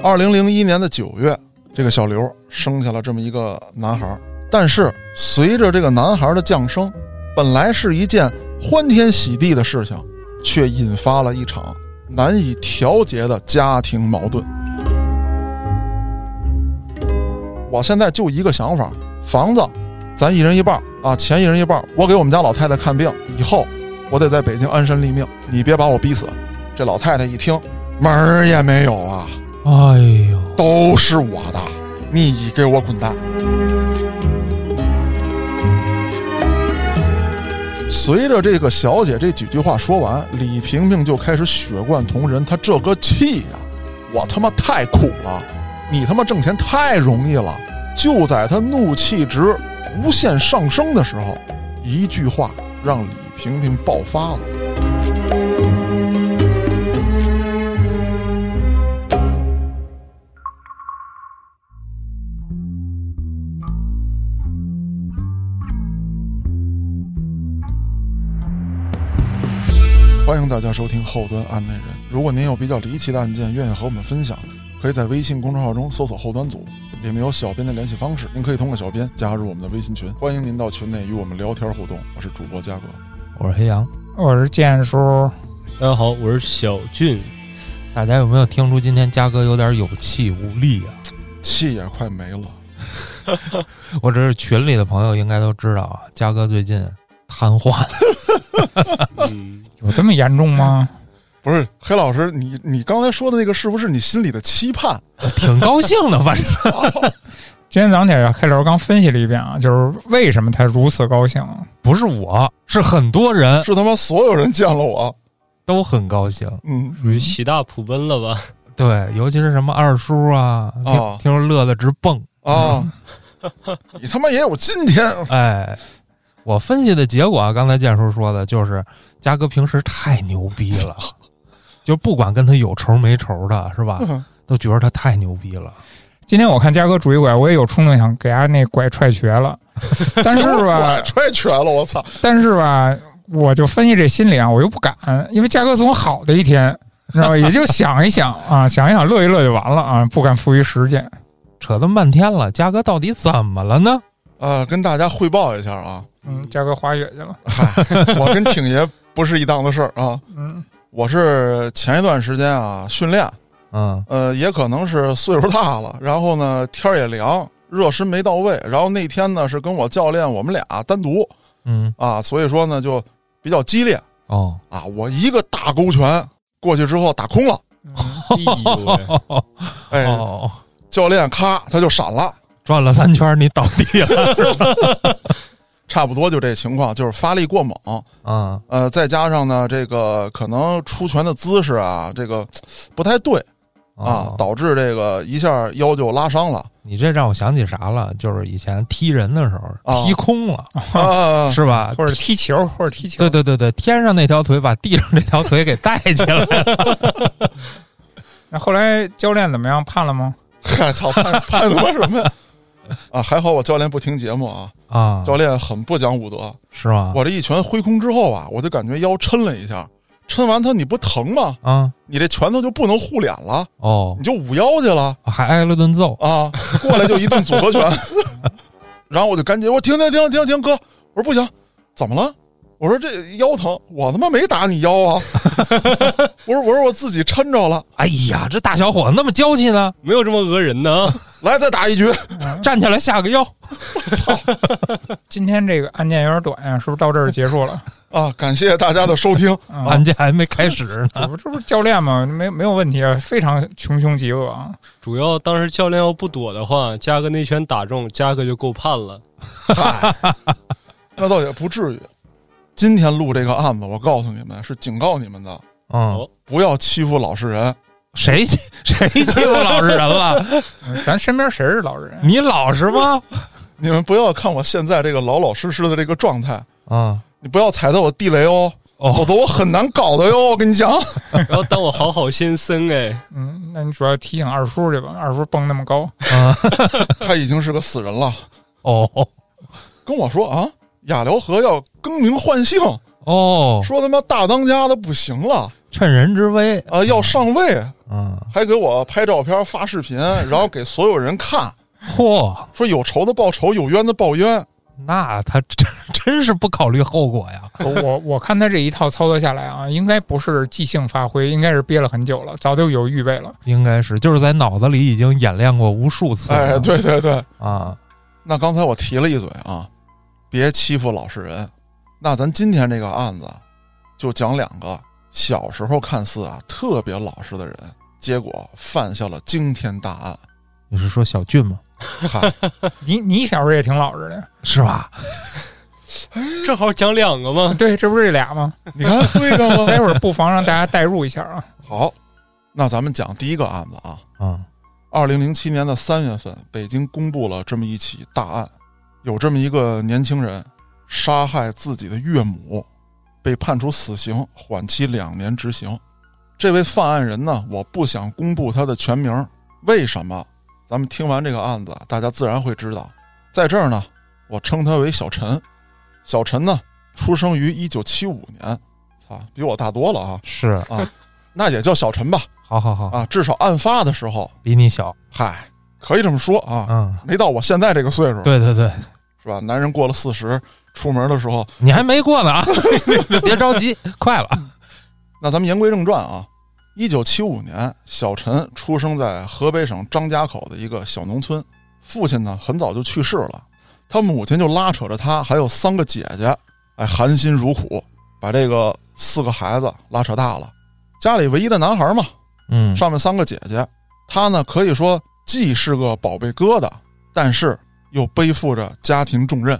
二零零一年的九月，这个小刘生下了这么一个男孩。但是随着这个男孩的降生，本来是一件欢天喜地的事情，却引发了一场难以调节的家庭矛盾。我现在就一个想法：房子，咱一人一半啊，钱一人一半。我给我们家老太太看病，以后我得在北京安身立命，你别把我逼死。这老太太一听，门儿也没有啊，哎呦，都是我的，你给我滚蛋！随着这个小姐这几句话说完，李萍萍就开始血贯瞳仁。她这个气呀，我他妈太苦了，你他妈挣钱太容易了。就在她怒气值无限上升的时候，一句话让李萍萍爆发了。欢迎大家收听后端案内人。如果您有比较离奇的案件，愿意和我们分享，可以在微信公众号中搜索“后端组”，里面有小编的联系方式，您可以通过小编加入我们的微信群。欢迎您到群内与我们聊天互动。我是主播嘉哥。我是黑羊。我是建叔，大家好，我是小俊。大家有没有听出今天嘉哥有点有气无力啊？气也快没了，我这是群里的朋友应该都知道啊，嘉哥最近瘫痪了。嗯，有这么严重吗？不是黑老师，你你刚才说的那个是不是你心里的期盼？挺高兴的，反正今天早上起来，黑老师刚分析了一遍啊，就是为什么他如此高兴？不是我，是很多人是他妈所有人见了我，都很高兴。嗯，属于喜大普奔了吧？对，尤其是什么二叔啊，听啊听说乐得直蹦。啊，你他妈也有今天，哎，我分析的结果啊，刚才建叔说的就是嘉哥平时太牛逼了，就不管跟他有仇没仇的，是吧？都觉得他太牛逼了。今天我看嘉哥拄一拐，我也有冲动想给他那拐踹瘸了，但是吧，踹瘸了，我操！但是吧，我就分析这心理啊，我又不敢，因为嘉哥总好的一天，你知道吧？也就想一想啊，想一想，乐一乐就完了啊，不敢付于实践。扯这么半天了，嘉哥到底怎么了呢？啊，跟大家汇报一下啊，嗯，嘉哥滑雪去了。嗨我跟挺爷不是一档子事儿啊。嗯，我是前一段时间啊训练，嗯。呃，也可能是岁数大了，然后呢天儿也凉，热身没到位，然后那天呢是跟我教练我们俩单独。嗯，啊，所以说呢就比较激烈。哦，啊，我一个大勾拳过去之后打空了，哎呦喂，哎，哦，教练咔他就闪了，转了三圈，你倒地了。差不多就这情况，就是发力过猛，嗯呃，再加上呢这个可能出拳的姿势啊，这个不太对啊，哦导致这个一下腰就拉伤了你这让我想起啥了？就是以前踢人的时候哦踢空了，啊，是吧？或者踢球，或者踢球。对对对对，天上那条腿把地上这条腿给带起来了。那后来教练怎么样？判了吗？嗨，操，判判他妈什么呀？啊，还好我教练不听节目啊，啊，教练很不讲武德。是吗？我这一拳挥空之后啊，我就感觉腰抻了一下，抻完它你不疼吗？啊你这拳头就不能护脸了，哦你，就捂腰去了还挨了顿揍。啊！过来就一顿组合拳，然后我就赶紧我停停停停停，哥，我说不行，怎么了？我说这腰疼，我他妈没打你腰啊！我说我说我自己抻着了，哎呀，这大小伙子那么娇气呢，没有这么讹人的啊！来再打一局。站起来下个腰。操今天这个案件有点短呀，是不是到这儿结束了？啊！感谢大家的收听。啊案件还没开始呢。这不这不是教练吗？没没有问题啊，非常穷凶极恶啊！主要当时教练要不躲的话，加哥那拳打中，加哥就够判了。嗨，那倒也不至于。今天录这个案子，我告诉你们是警告你们的，嗯哦，不要欺负老实人。谁欺 谁欺负老实人了？嗯 咱身边谁是老实人？你老实吗？你们不要看我现在这个老老实实的这个状态，嗯，你不要踩到我地雷哦，哦否则我很难搞的哟。我跟你讲，然后当我好好先生哎，嗯，那你主要提醒二叔去吧，二叔蹦那么高，他已经是个死人了。哦跟我说啊，雅辽河要更名换姓，哦，说他妈大当家的不行了。趁人之危，啊，要上位，嗯，还给我拍照片发视频，然后给所有人看，嚯，说有仇的报仇，有冤的报冤。那他真真是不考虑后果呀！我我看他这一套操作下来啊，应该不是即兴发挥，应该是憋了很久了，早就有预备了。应该是就是在脑子里已经演练过无数次了。哎，对对对，啊，那刚才我提了一嘴啊，别欺负老实人。那咱今天这个案子，就讲两个小时候看似啊特别老实的人，结果犯下了惊天大案。你是说小俊吗？嗨，你你小时候也挺老实的呀，是吧？正好讲两个嘛。对，这不是这俩吗？你看对上待。会儿不妨让大家代入一下啊。好，那咱们讲第一个案子啊。嗯，二零零七年的三月份，北京公布了这么一起大案，有这么一个年轻人杀害自己的岳母，被判处死刑，缓期两年执行。这位犯案人呢，我不想公布他的全名，为什么？咱们听完这个案子，大家自然会知道。在这儿呢，我称他为小陈。小陈呢，出生于一九七五年，操，比我大多了啊！是，啊，那也叫小陈吧。好好好，啊，至少案发的时候，比你小。嗨，可以这么说啊，嗯，没到我现在这个岁数，对对对，是吧？男人过了四十，出门的时候，你还没过呢啊，别着急，快了。那咱们言归正传啊。一九七五年，小陈出生在河北省张家口的一个小农村，父亲呢很早就去世了，他母亲就拉扯着他还有三个姐姐，哎，含辛茹苦把这个四个孩子拉扯大了。家里唯一的男孩嘛，嗯，上面三个姐姐，他呢可以说既是个宝贝疙瘩，但是又背负着家庭重任。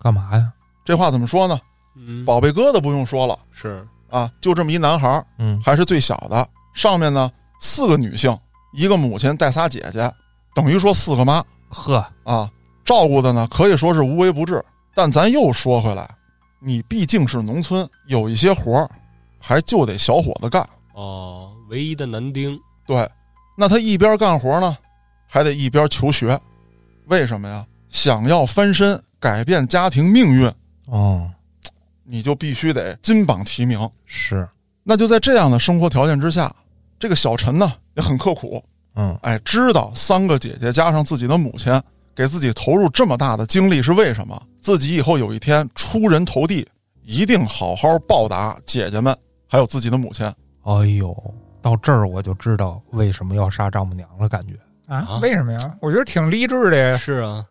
干嘛呀？这话怎么说呢？嗯，宝贝疙瘩不用说了是啊，就这么一男孩儿，嗯，还是最小的。上面呢四个女性，一个母亲带仨姐姐，等于说四个妈呵，啊，照顾的呢可以说是无微不至。但咱又说回来，你毕竟是农村，有一些活儿还就得小伙子干。哦，唯一的男丁。对，那他一边干活呢，还得一边求学，为什么呀？想要翻身改变家庭命运，哦，你就必须得金榜题名。是，那就在这样的生活条件之下，这个小陈呢也很刻苦，嗯，哎，知道三个姐姐加上自己的母亲给自己投入这么大的精力是为什么，自己以后有一天出人头地，一定好好报答姐姐们，还有自己的母亲。哎呦，到这儿我就知道为什么要杀丈母娘了，感觉。啊啊？为什么呀？我觉得挺励志的呀。是啊，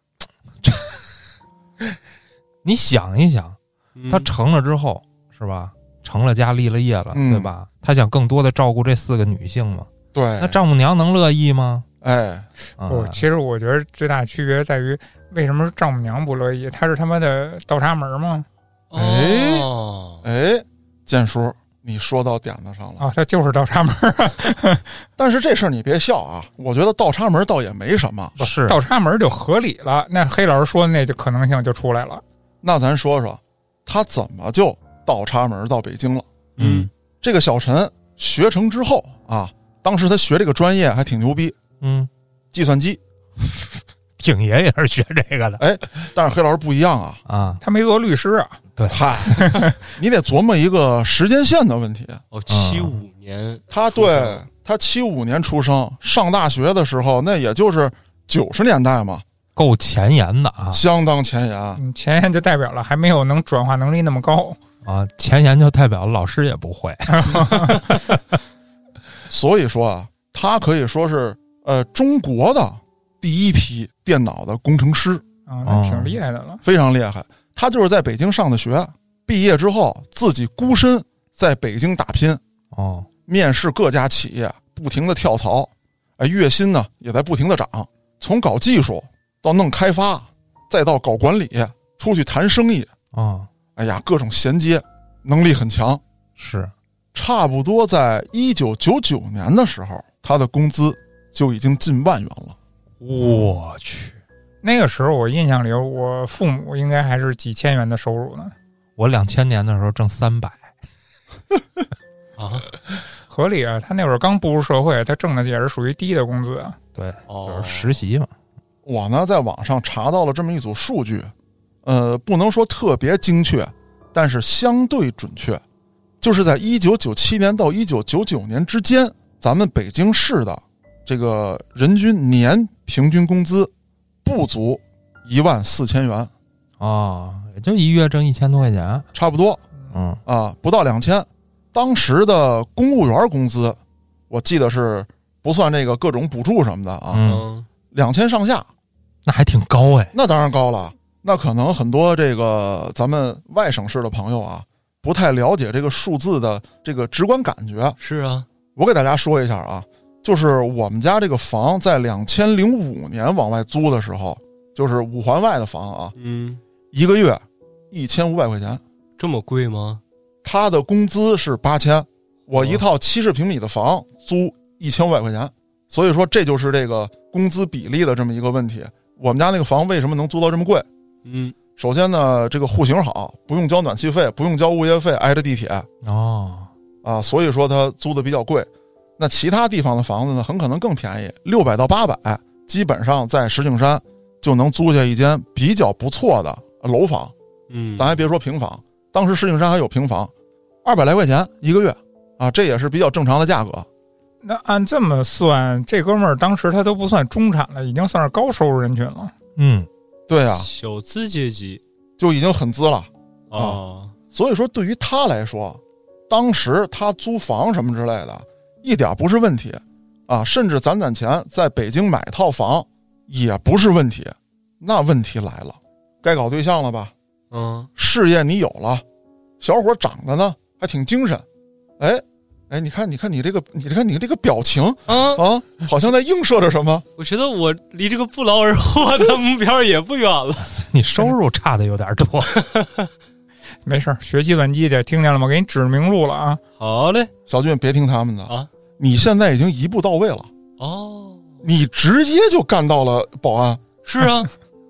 你想一想，嗯他成了之后是吧？成了家立了业了，嗯对吧？他想更多的照顾这四个女性嘛？对那，丈母娘能乐意吗？哎，啊不，其实我觉得最大的区别在于，为什么丈母娘不乐意？她是他妈的倒插门吗？哎哦，哎，建叔，你说到点子上了。啊，这就是倒插门。但是这事儿你别笑啊，我觉得倒插门倒也没什么。是倒插门就合理了。那黑老师说的那就可能性就出来了。那咱说说，他怎么就倒插门到北京了？嗯这个小陈学成之后啊，当时他学这个专业还挺牛逼，嗯，计算机。挺爷也是学这个的哎但是黑老师不一样啊，啊。他没做律师啊，嗨，你得琢磨一个时间线的问题。哦，七五年，他对他七五年出生，上大学的时候那也就是九十年代嘛，够前沿的啊相当前沿。嗯，前沿就代表了还没有能转化能力那么高。啊！前沿就代表老师也不会，所以说啊，他可以说是呃中国的第一批电脑的工程师，啊，那挺厉害的了。非常厉害。他就是在北京上的学，毕业之后自己孤身在北京打拼，哦，面试各家企业，不停的跳槽，哎，月薪呢也在不停的涨。从搞技术到弄开发，再到搞管理，出去谈生意，哦，哎呀，各种衔接能力很强。是，差不多在一九九九年的时候，他的工资就已经近万元了。我去，那个时候我印象里，我父母应该还是几千元的收入呢，我两千年的时候挣三百，啊，合理啊。他那会儿刚步入社会，他挣的也是属于低的工资啊。对，哦就是实习嘛。我呢在网上查到了这么一组数据，呃，不能说特别精确，但是相对准确。就是在一九九七年到一九九九年之间，咱们北京市的这个人均年平均工资不足一万四千元，哦，也就一月挣一千多块钱，差不多。嗯。啊，不到两千。当时的公务员工资，我记得是不算这个各种补助什么的啊，两千上下，那还挺高哎，那当然高了。那可能很多这个咱们外省市的朋友啊，不太了解这个数字的这个直观感觉。是啊，我给大家说一下啊，就是我们家这个房在两千零五年往外租的时候，就是五环外的房啊，嗯，一个月一千五百块钱，这么贵吗？他的工资是八千，我一套七十平米的房租一千五百块钱，所以说这就是这个工资比例的这么一个问题。我们家那个房为什么能租到这么贵？嗯，首先呢，这个户型好，不用交暖气费，不用交物业费，挨着地铁哦，啊，所以说它租的比较贵。那其他地方的房子呢，很可能更便宜，六百到八百，基本上在石景山就能租下一间比较不错的楼房。嗯，咱还别说平房，当时石景山还有平房，二百来块钱一个月啊，这也是比较正常的价格。那按这么算，这哥们儿当时他都不算中产了，已经算是高收入人群了。嗯，对啊，小资阶级就已经很资了。啊，所以说，对于他来说，当时他租房什么之类的，一点不是问题啊，甚至攒攒钱在北京买套房也不是问题。那问题来了，该搞对象了吧？嗯，事业你有了，小伙长得呢还挺精神，哎哎，你看你看你这个你看你这个表情啊，啊，好像在映射着什么。我觉得我离这个不劳而获的目标也不远了。你收入差的有点多，没事儿，学计算机去，听见了吗？给你指明路了啊！好嘞，小俊，别听他们的啊，你现在已经一步到位了，哦，你直接就干到了保安，是啊，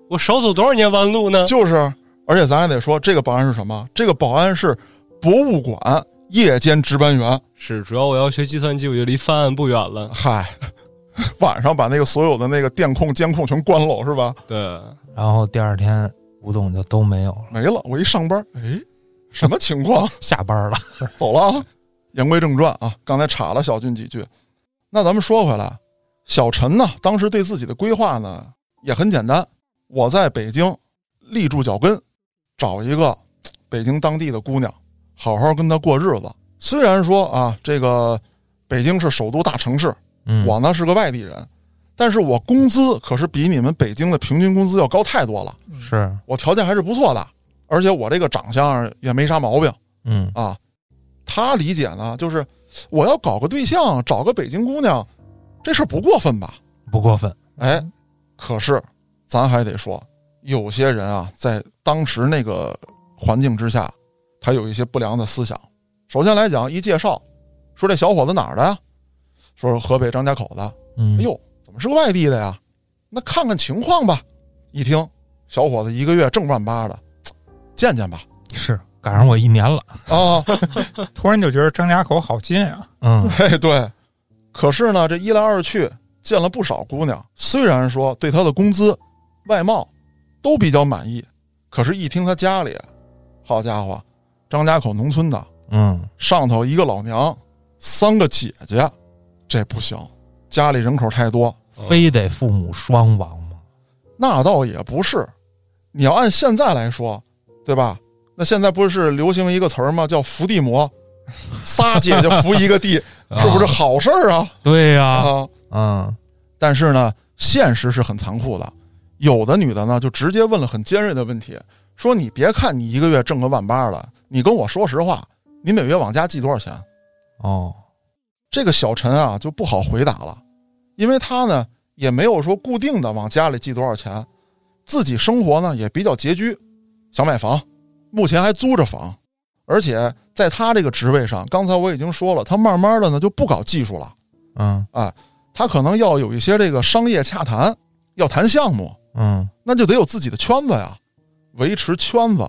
我少走多少年弯路呢？就是，而且咱还得说，这个保安是什么？这个保安是博物馆夜间值班员。是，主要我要学计算机，我就离犯案不远了。嗨，晚上把那个所有的那个电控、监控全关了，是吧？对，然后第二天吴总就都没有了，没了。我一上班，哎，什么情况？下班了，走了啊。言归正传啊，刚才插了小俊几句。那咱们说回来，小陈呢，当时对自己的规划呢也很简单，我在北京立住脚跟，找一个北京当地的姑娘，好好跟她过日子。虽然说啊，这个北京是首都大城市，嗯，我呢是个外地人，但是我工资可是比你们北京的平均工资要高太多了，是，我条件还是不错的，而且我这个长相也没啥毛病。嗯啊，他理解呢，就是我要搞个对象，找个北京姑娘，这事儿不过分吧？不过分，哎，可是咱还得说，有些人啊，在当时那个环境之下，他有一些不良的思想。首先来讲，一介绍说这小伙子哪儿的呀？说是河北张家口的。嗯，哎呦，怎么是个外地的呀？那看看情况吧。一听，小伙子一个月挣万八的，见见吧。是赶上我一年了，啊，突然就觉得张家口好近啊！嗯 哎，对。可是呢，这一来二去见了不少姑娘，虽然说对他的工资、外貌都比较满意，可是，一听他家里，好家伙，张家口农村的，嗯，上头一个老娘，三个姐姐，这不行，家里人口太多。非得父母双亡吗？那倒也不是，你要按现在来说，对吧？那现在不是流行一个词儿吗？叫伏地魔，仨姐姐伏一个地，是不是啊好事儿啊？对呀、啊！嗯但是呢，现实是很残酷的。有的女的呢，就直接问了很尖锐的问题，说：“你别看你一个月挣个万八了，你跟我说实话，你每月往家寄多少钱哦，？”这个小陈啊就不好回答了，因为他呢也没有说固定的往家里寄多少钱，自己生活呢也比较拮据，想买房，目前还租着房，而且在他这个职位上，刚才我已经说了，他慢慢的呢就不搞技术了。嗯他可能要有一些这个商业洽谈，要谈项目，嗯，那就得有自己的圈子呀。维持圈子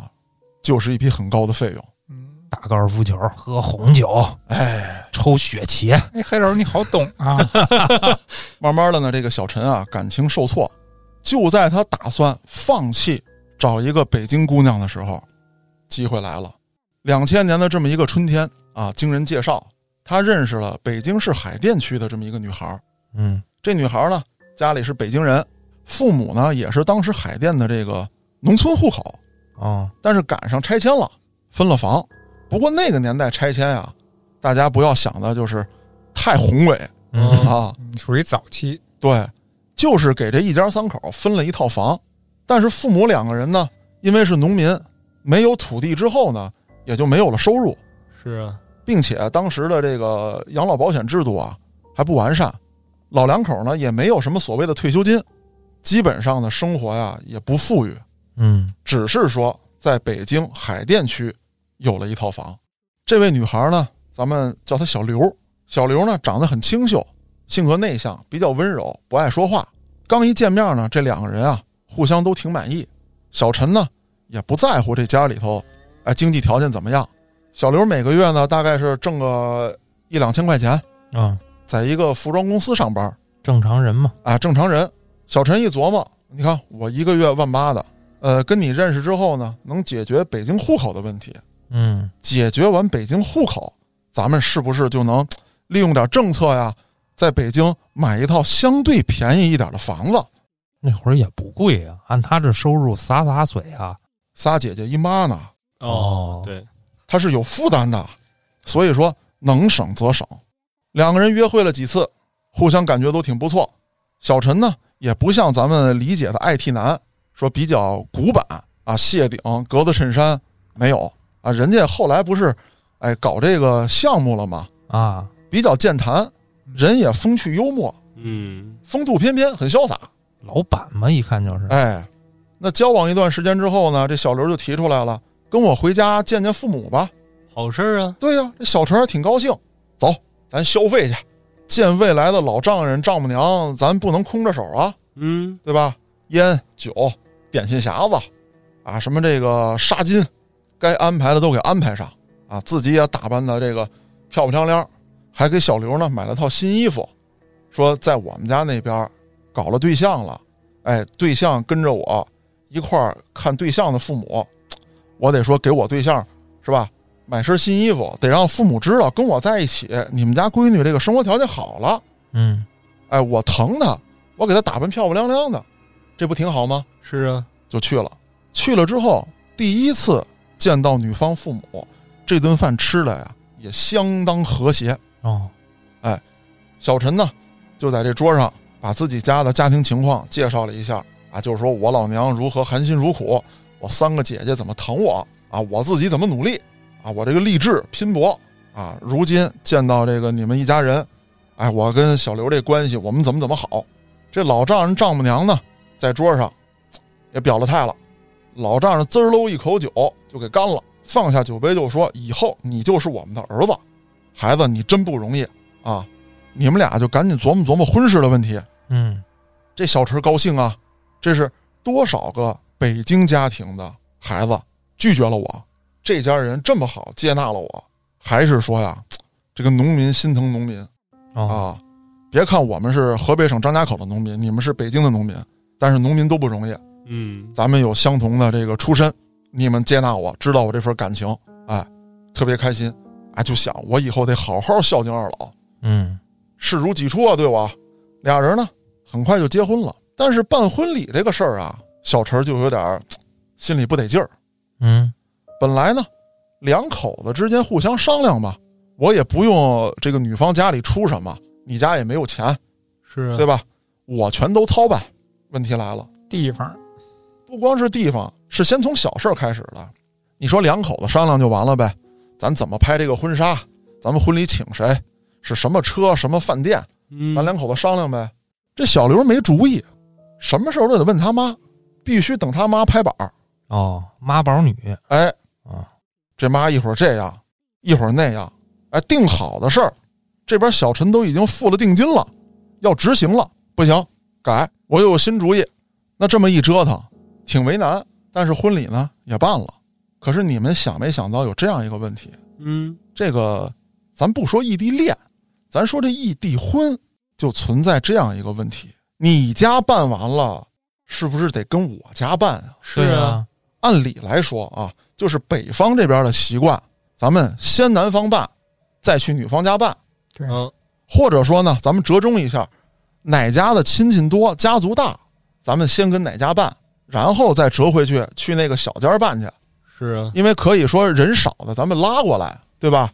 就是一笔很高的费用。嗯，打高尔夫球，喝红酒，哎，抽雪茄，哎，黑老师你好懂啊！慢慢的呢，这个小陈啊，感情受挫，就在他打算放弃找一个北京姑娘的时候，机会来了。两千年的这么一个春天，啊，经人介绍，他认识了北京市海淀区的这么一个女孩儿。嗯。这女孩儿呢，家里是北京人，父母呢也是当时海淀的这个农村户口，哦。但是赶上拆迁了，分了房。不过那个年代拆迁啊，大家不要想的就是太宏伟嗯。啊，嗯属于早期，对，就是给这一家三口分了一套房，但是父母两个人呢，因为是农民，没有土地之后呢，也就没有了收入，是啊，并且当时的这个养老保险制度啊还不完善，老两口呢也没有什么所谓的退休金，基本上的生活呀也不富裕，嗯只是说在北京海淀区有了一套房。这位女孩呢，咱们叫她小刘。小刘呢，长得很清秀，性格内向，比较温柔，不爱说话。刚一见面呢，这两个人啊，互相都挺满意。小陈呢，也不在乎这家里头，哎，经济条件怎么样。小刘每个月呢，大概是挣个一两千块钱，啊，在一个服装公司上班，正常人嘛。啊，正常人。小陈一琢磨，你看我一个月万八的，呃，跟你认识之后呢，能解决北京户口的问题。嗯解决完北京户口，咱们是不是就能利用点政策呀，在北京买一套相对便宜一点的房子？那会儿也不贵啊，按他这收入洒洒水啊。仨姐姐一妈呢，哦对，他是有负担的，所以说能省则省。两个人约会了几次，互相感觉都挺不错。小陈呢，也不像咱们理解的 IT 男，说比较古板啊，谢顶格子衬衫没有啊，人家后来不是哎搞这个项目了吗？啊，比较健谈，人也风趣幽默，嗯，风度翩翩，很潇洒。老板嘛，一看就是。哎，那交往一段时间之后呢，这小刘就提出来了，跟我回家见见父母吧。好事儿啊，对呀、这小陈还挺高兴，走，咱消费去，见未来的老丈人丈母娘，咱不能空着手啊，嗯，对吧？烟酒、点心匣子，啊，什么这个纱巾，该安排的都给安排上啊，自己也打扮的这个漂漂亮亮，还给小刘呢买了套新衣服，说在我们家那边搞了对象了，哎，对象跟着我一块儿看对象的父母，我得说给我对象是吧？买身新衣服，得让父母知道跟我在一起，你们家闺女这个生活条件好了，嗯哎，我疼她，我给她打扮漂漂亮亮的，这不挺好吗？是啊，就去了。去了之后，第一次见到女方父母，这顿饭吃的呀也相当和谐。哦，哎小陈呢，就在这桌上把自己家的家庭情况介绍了一下啊，就是说我老娘如何含辛茹苦，我三个姐姐怎么疼我啊，我自己怎么努力啊，我这个励志拼搏啊，如今见到这个你们一家人，哎，我跟小刘这关系，我们怎么怎么好。这老丈人丈母娘呢，在桌上也表了态了，老丈人滋儿喽一口酒就给干了，放下酒杯就说：“以后你就是我们的儿子，孩子你真不容易啊！你们俩就赶紧琢磨琢磨婚事的问题。”嗯这小陈高兴啊，这是多少个北京家庭的孩子拒绝了我，这家人这么好接纳了我，还是说呀，这个农民心疼农民哦啊！别看我们是河北省张家口的农民，你们是北京的农民，但是农民都不容易，嗯，咱们有相同的这个出身，你们接纳我，知道我这份感情，哎，特别开心，哎，就想我以后得好好孝敬二老，嗯视如己出啊，对我。俩人呢，很快就结婚了。但是办婚礼这个事儿啊，小陈就有点儿心里不得劲儿。嗯本来呢，两口子之间互相商量嘛，我也不用这个女方家里出什么，你家也没有钱，是啊，对吧？我全都操办。问题来了，地方不光是地方，是先从小事儿开始的。你说两口子商量就完了呗？咱怎么拍这个婚纱？咱们婚礼请谁？是什么车？什么饭店？嗯，咱两口子商量呗。这小刘没主意，什么事儿都得问他妈，必须等他妈拍板儿。哦，妈宝女哎，啊，这妈一会儿这样，一会儿那样，哎，定好的事儿，这边小陈都已经付了定金了，要执行了，不行，改，我又有新主意。那这么一折腾，挺为难，但是婚礼呢也办了。可是你们想没想到有这样一个问题？嗯，这个，咱不说异地恋，咱说这异地婚就存在这样一个问题：你家办完了，是不是得跟我家办啊？是啊，按理来说啊，就是北方这边的习惯，咱们先男方办，再去女方家办，对。嗯，或者说呢，咱们折中一下，哪家的亲戚多，家族大，咱们先跟哪家办，然后再折回去去那个小家办去，是啊，因为可以说人少的咱们拉过来，对吧？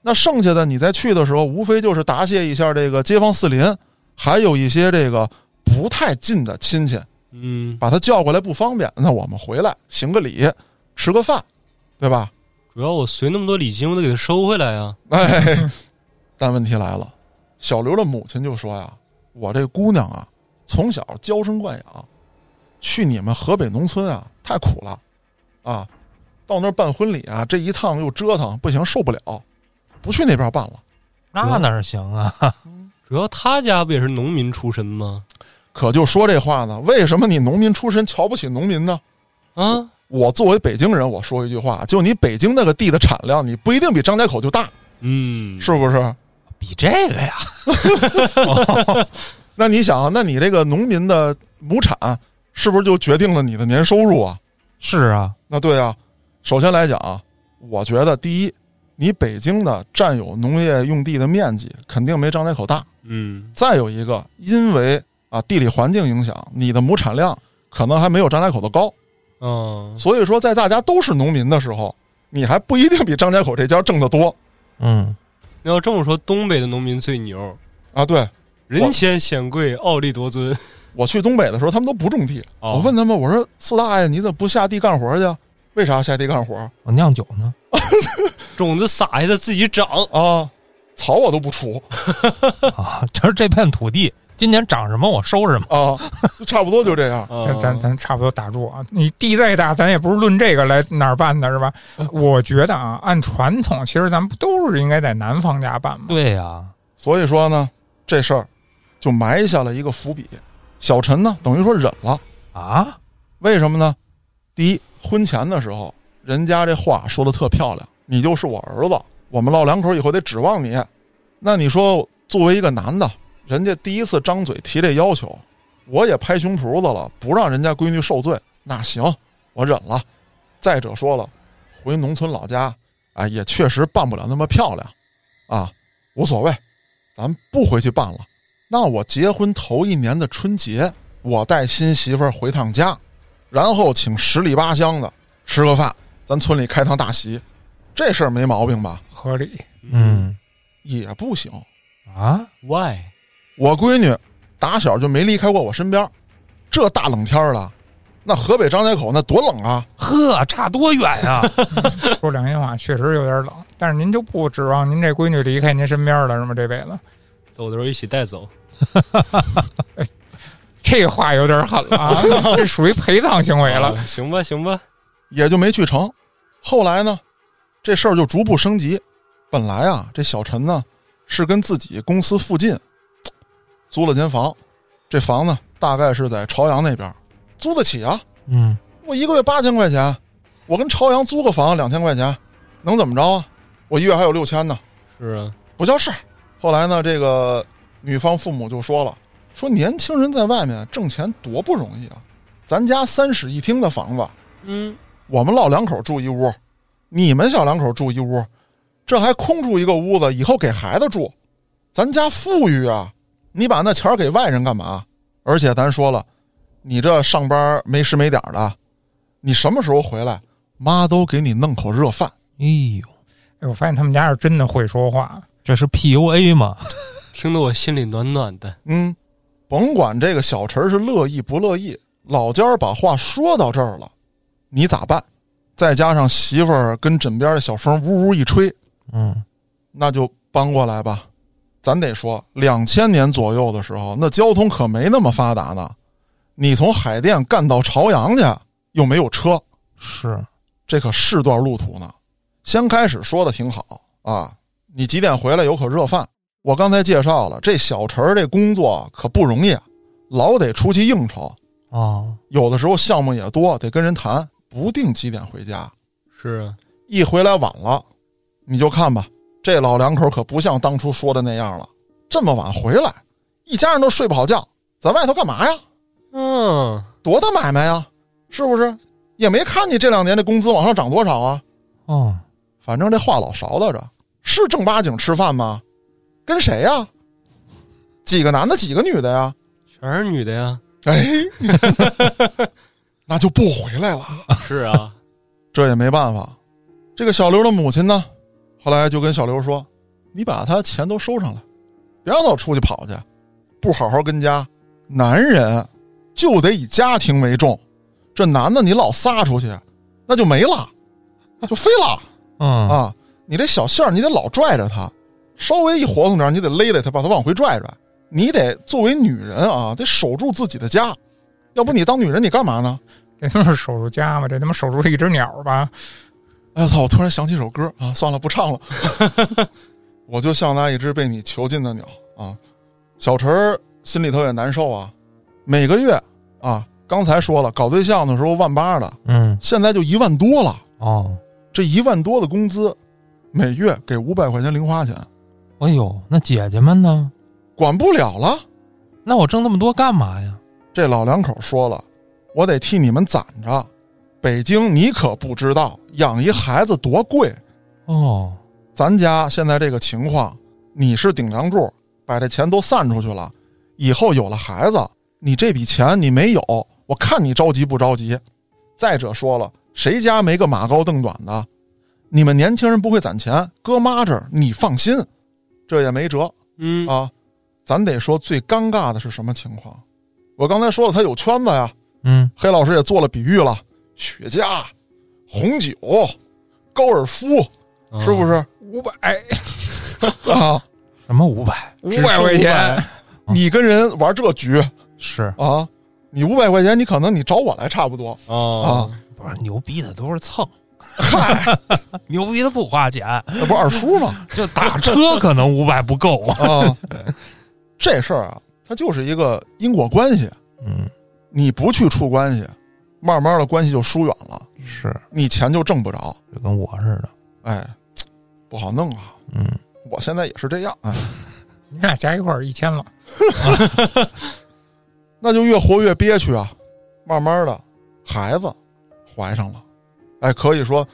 那剩下的你再去的时候，无非就是答谢一下这个街坊四邻，还有一些这个不太近的亲戚，嗯，把他叫过来不方便，那我们回来行个礼，吃个饭，对吧？主要我随那么多礼金，我得给他收回来呀。哎，但问题来了，小刘的母亲就说呀：“我这姑娘啊，从小娇生惯养，去你们河北农村啊，太苦了，啊，到那儿办婚礼啊，这一趟又折腾，不行，受不了，不去那边办了。那哪行啊？主要他家不也是农民出身吗？可就说这话呢，为什么你农民出身瞧不起农民呢？啊，我作为北京人，我说一句话，就你北京那个地的产量，你不一定比张家口就大，嗯，是不是？比这个呀？那你想，那你这个农民的亩产，是不是就决定了你的年收入啊？是啊，那对啊，首先来讲啊，我觉得第一，你北京的占有农业用地的面积肯定没张家口大。嗯，再有一个，因为啊地理环境影响，你的亩产量可能还没有张家口的高。嗯，所以说，在大家都是农民的时候，你还不一定比张家口这家挣得多嗯，你要这么说，东北的农民最牛，啊。对人前显贵，傲立多尊。我去东北的时候，他们都不种地。哦我问他们，我说四大爷，你怎么不下地干活去？为啥下地干活我酿酒呢。种子撒下它自己长。啊？草我都不除 啊，就是这片土地今年长什么我收什么。啊，就差不多就这样。啊咱咱咱差不多打住啊！你地再大，咱也不是论这个来哪儿办的，是吧？我觉得啊，按传统，其实咱们不都是应该在男方家办吗？对呀，所以说呢，这事儿就埋下了一个伏笔。小陈呢，等于说忍了，啊，为什么呢？第一，婚前的时候，人家这话说的特漂亮，你就是我儿子，我们老两口以后得指望你。那你说，作为一个男的，人家第一次张嘴提这要求，我也拍胸脯子了，不让人家闺女受罪，那行，我忍了。再者说了，回农村老家，哎，也确实办不了那么漂亮，啊，无所谓，咱不回去办了。那我结婚头一年的春节，我带新媳妇儿回趟家，然后请十里八乡的吃个饭，咱村里开趟大席，这事儿没毛病吧？合理。嗯也不行，啊，，why？我闺女打小就没离开过我身边，这大冷天儿了，那河北张家口那多冷啊！呵，差多远啊？说良心话，确实有点冷，但是您就不指望您这闺女离开您身边了是吗？这辈子，走的时候一起带走。这话有点狠了啊！这属于陪葬行为了。啊行吧，行吧。也就没去成。后来呢，这事儿就逐步升级。本来啊，这小陈呢是跟自己公司附近租了间房，这房呢大概是在朝阳那边，租得起啊。嗯，我一个月八千块钱，我跟朝阳租个房两千块钱，能怎么着啊？我一月还有六千呢，是啊，不叫事儿。后来呢，这个女方父母就说了，说年轻人在外面挣钱多不容易啊，咱家三室一厅的房子。嗯，我们老两口住一屋，你们小两口住一屋，这还空出一个屋子，以后给孩子住。咱家富裕啊，你把那钱给外人干嘛？而且咱说了，你这上班没时没点儿的，你什么时候回来，妈都给你弄口热饭。哎呦，哎我发现他们家是真的会说话。这是 PUA 吗？听得我心里暖暖的。嗯，甭管这个小陈是乐意不乐意，老家儿把话说到这儿了，你咋办？再加上媳妇儿跟枕边的小风呜呜一吹，嗯，那就搬过来吧。咱得说，两千年左右的时候，那交通可没那么发达呢。你从海淀干到朝阳去，又没有车，是，这可是段路途呢。先开始说的挺好啊，你几点回来有口热饭？我刚才介绍了，这小陈儿这工作可不容易，老得出去应酬，啊，有的时候项目也多，得跟人谈，不定几点回家。是啊，一回来晚了，你就看吧，这老两口可不像当初说的那样了。这么晚回来，一家人都睡不好觉，在外头干嘛呀？嗯，多大买卖呀？是不是？也没看你这两年这工资往上涨多少啊？哦，反正这话老勺叨着，是正八经吃饭吗？跟谁呀？几个男的，几个女的呀？全是女的呀。哎，那就不回来了。是啊，这也没办法。这个小刘的母亲呢，后来就跟小刘说：“你把他钱都收上来，别让他出去跑去，不好好跟家。男人就得以家庭为重。这男的你老撒出去，那就没了，就飞了嗯啊！你这小线儿你得老拽着他，稍微一活动点，你得勒勒他，把他往回拽拽。你得作为女人啊，得守住自己的家，要不你当女人你干嘛呢？这他妈是手术家吗？这他妈手术了一只鸟吧？哎操！我突然想起首歌啊，算了，不唱了。我就像那一只被你囚禁的鸟啊！小陈儿心里头也难受啊。每个月啊，刚才说了，搞对象的时候万八的，嗯现在就一万多了。哦，这一万多的工资，每月给五百块钱零花钱，哎呦，那姐姐们呢？管不了了。那我挣那么多干嘛呀？这老两口说了，我得替你们攒着。北京你可不知道，养一孩子多贵。哦，咱家现在这个情况，你是顶梁柱，把这钱都散出去了，以后有了孩子，你这笔钱你没有，我看你着急不着急。再者说了，谁家没个马高凳短的？你们年轻人不会攒钱，搁妈这儿你放心，这也没辙嗯啊。咱得说最尴尬的是什么情况？我刚才说了，他有圈子呀。嗯黑老师也做了比喻了，雪茄、红酒、高尔夫，是不是？五百 啊？什么五百？五百块钱，你跟人玩这局是啊，你五百块钱，你可能你找我来差不多啊，不是牛逼的都是蹭？嗨，牛逼的不花钱，那不二叔吗？就打车可能五百不够。啊，这事儿啊，它就是一个因果关系，嗯，你不去处关系，慢慢的关系就疏远了，是，你钱就挣不着，就跟我似的。哎，不好弄啊。嗯，我现在也是这样，哎，你俩加一块儿一千了。那就越活越憋屈啊。慢慢的，孩子怀上了，哎，可以说，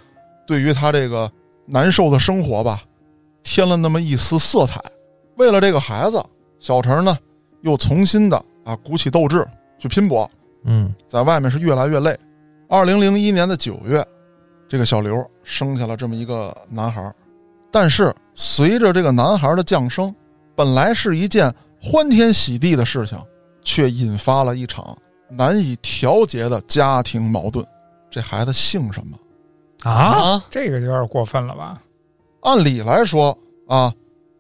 对于他这个难受的生活吧，添了那么一丝色彩。为了这个孩子，小陈呢又重新的啊鼓起斗志去拼搏，嗯在外面是越来越累。二零零一年的九月，这个小刘生下了这么一个男孩，但是随着这个男孩的降生，本来是一件欢天喜地的事情，却引发了一场难以调节的家庭矛盾。这孩子姓什么？啊，啊，这个有点过分了吧？按理来说啊，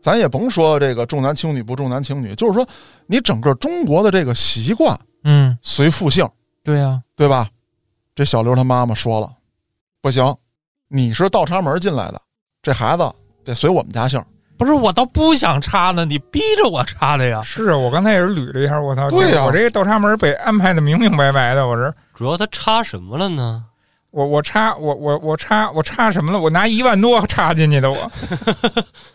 咱也甭说这个重男轻女不重男轻女，就是说你整个中国的这个习惯嗯，随父姓，对呀、对吧？这小刘他妈妈说了，不行，你是倒插门进来的，这孩子得随我们家姓。不是我倒不想插呢，你逼着我插的呀。是啊，我刚才也是捋了一下，我操，对呀这我这个倒插门被安排的明明白白的，我这主要他插什么了呢？我我插我我我插我插什么了？我拿一万多插进去的，我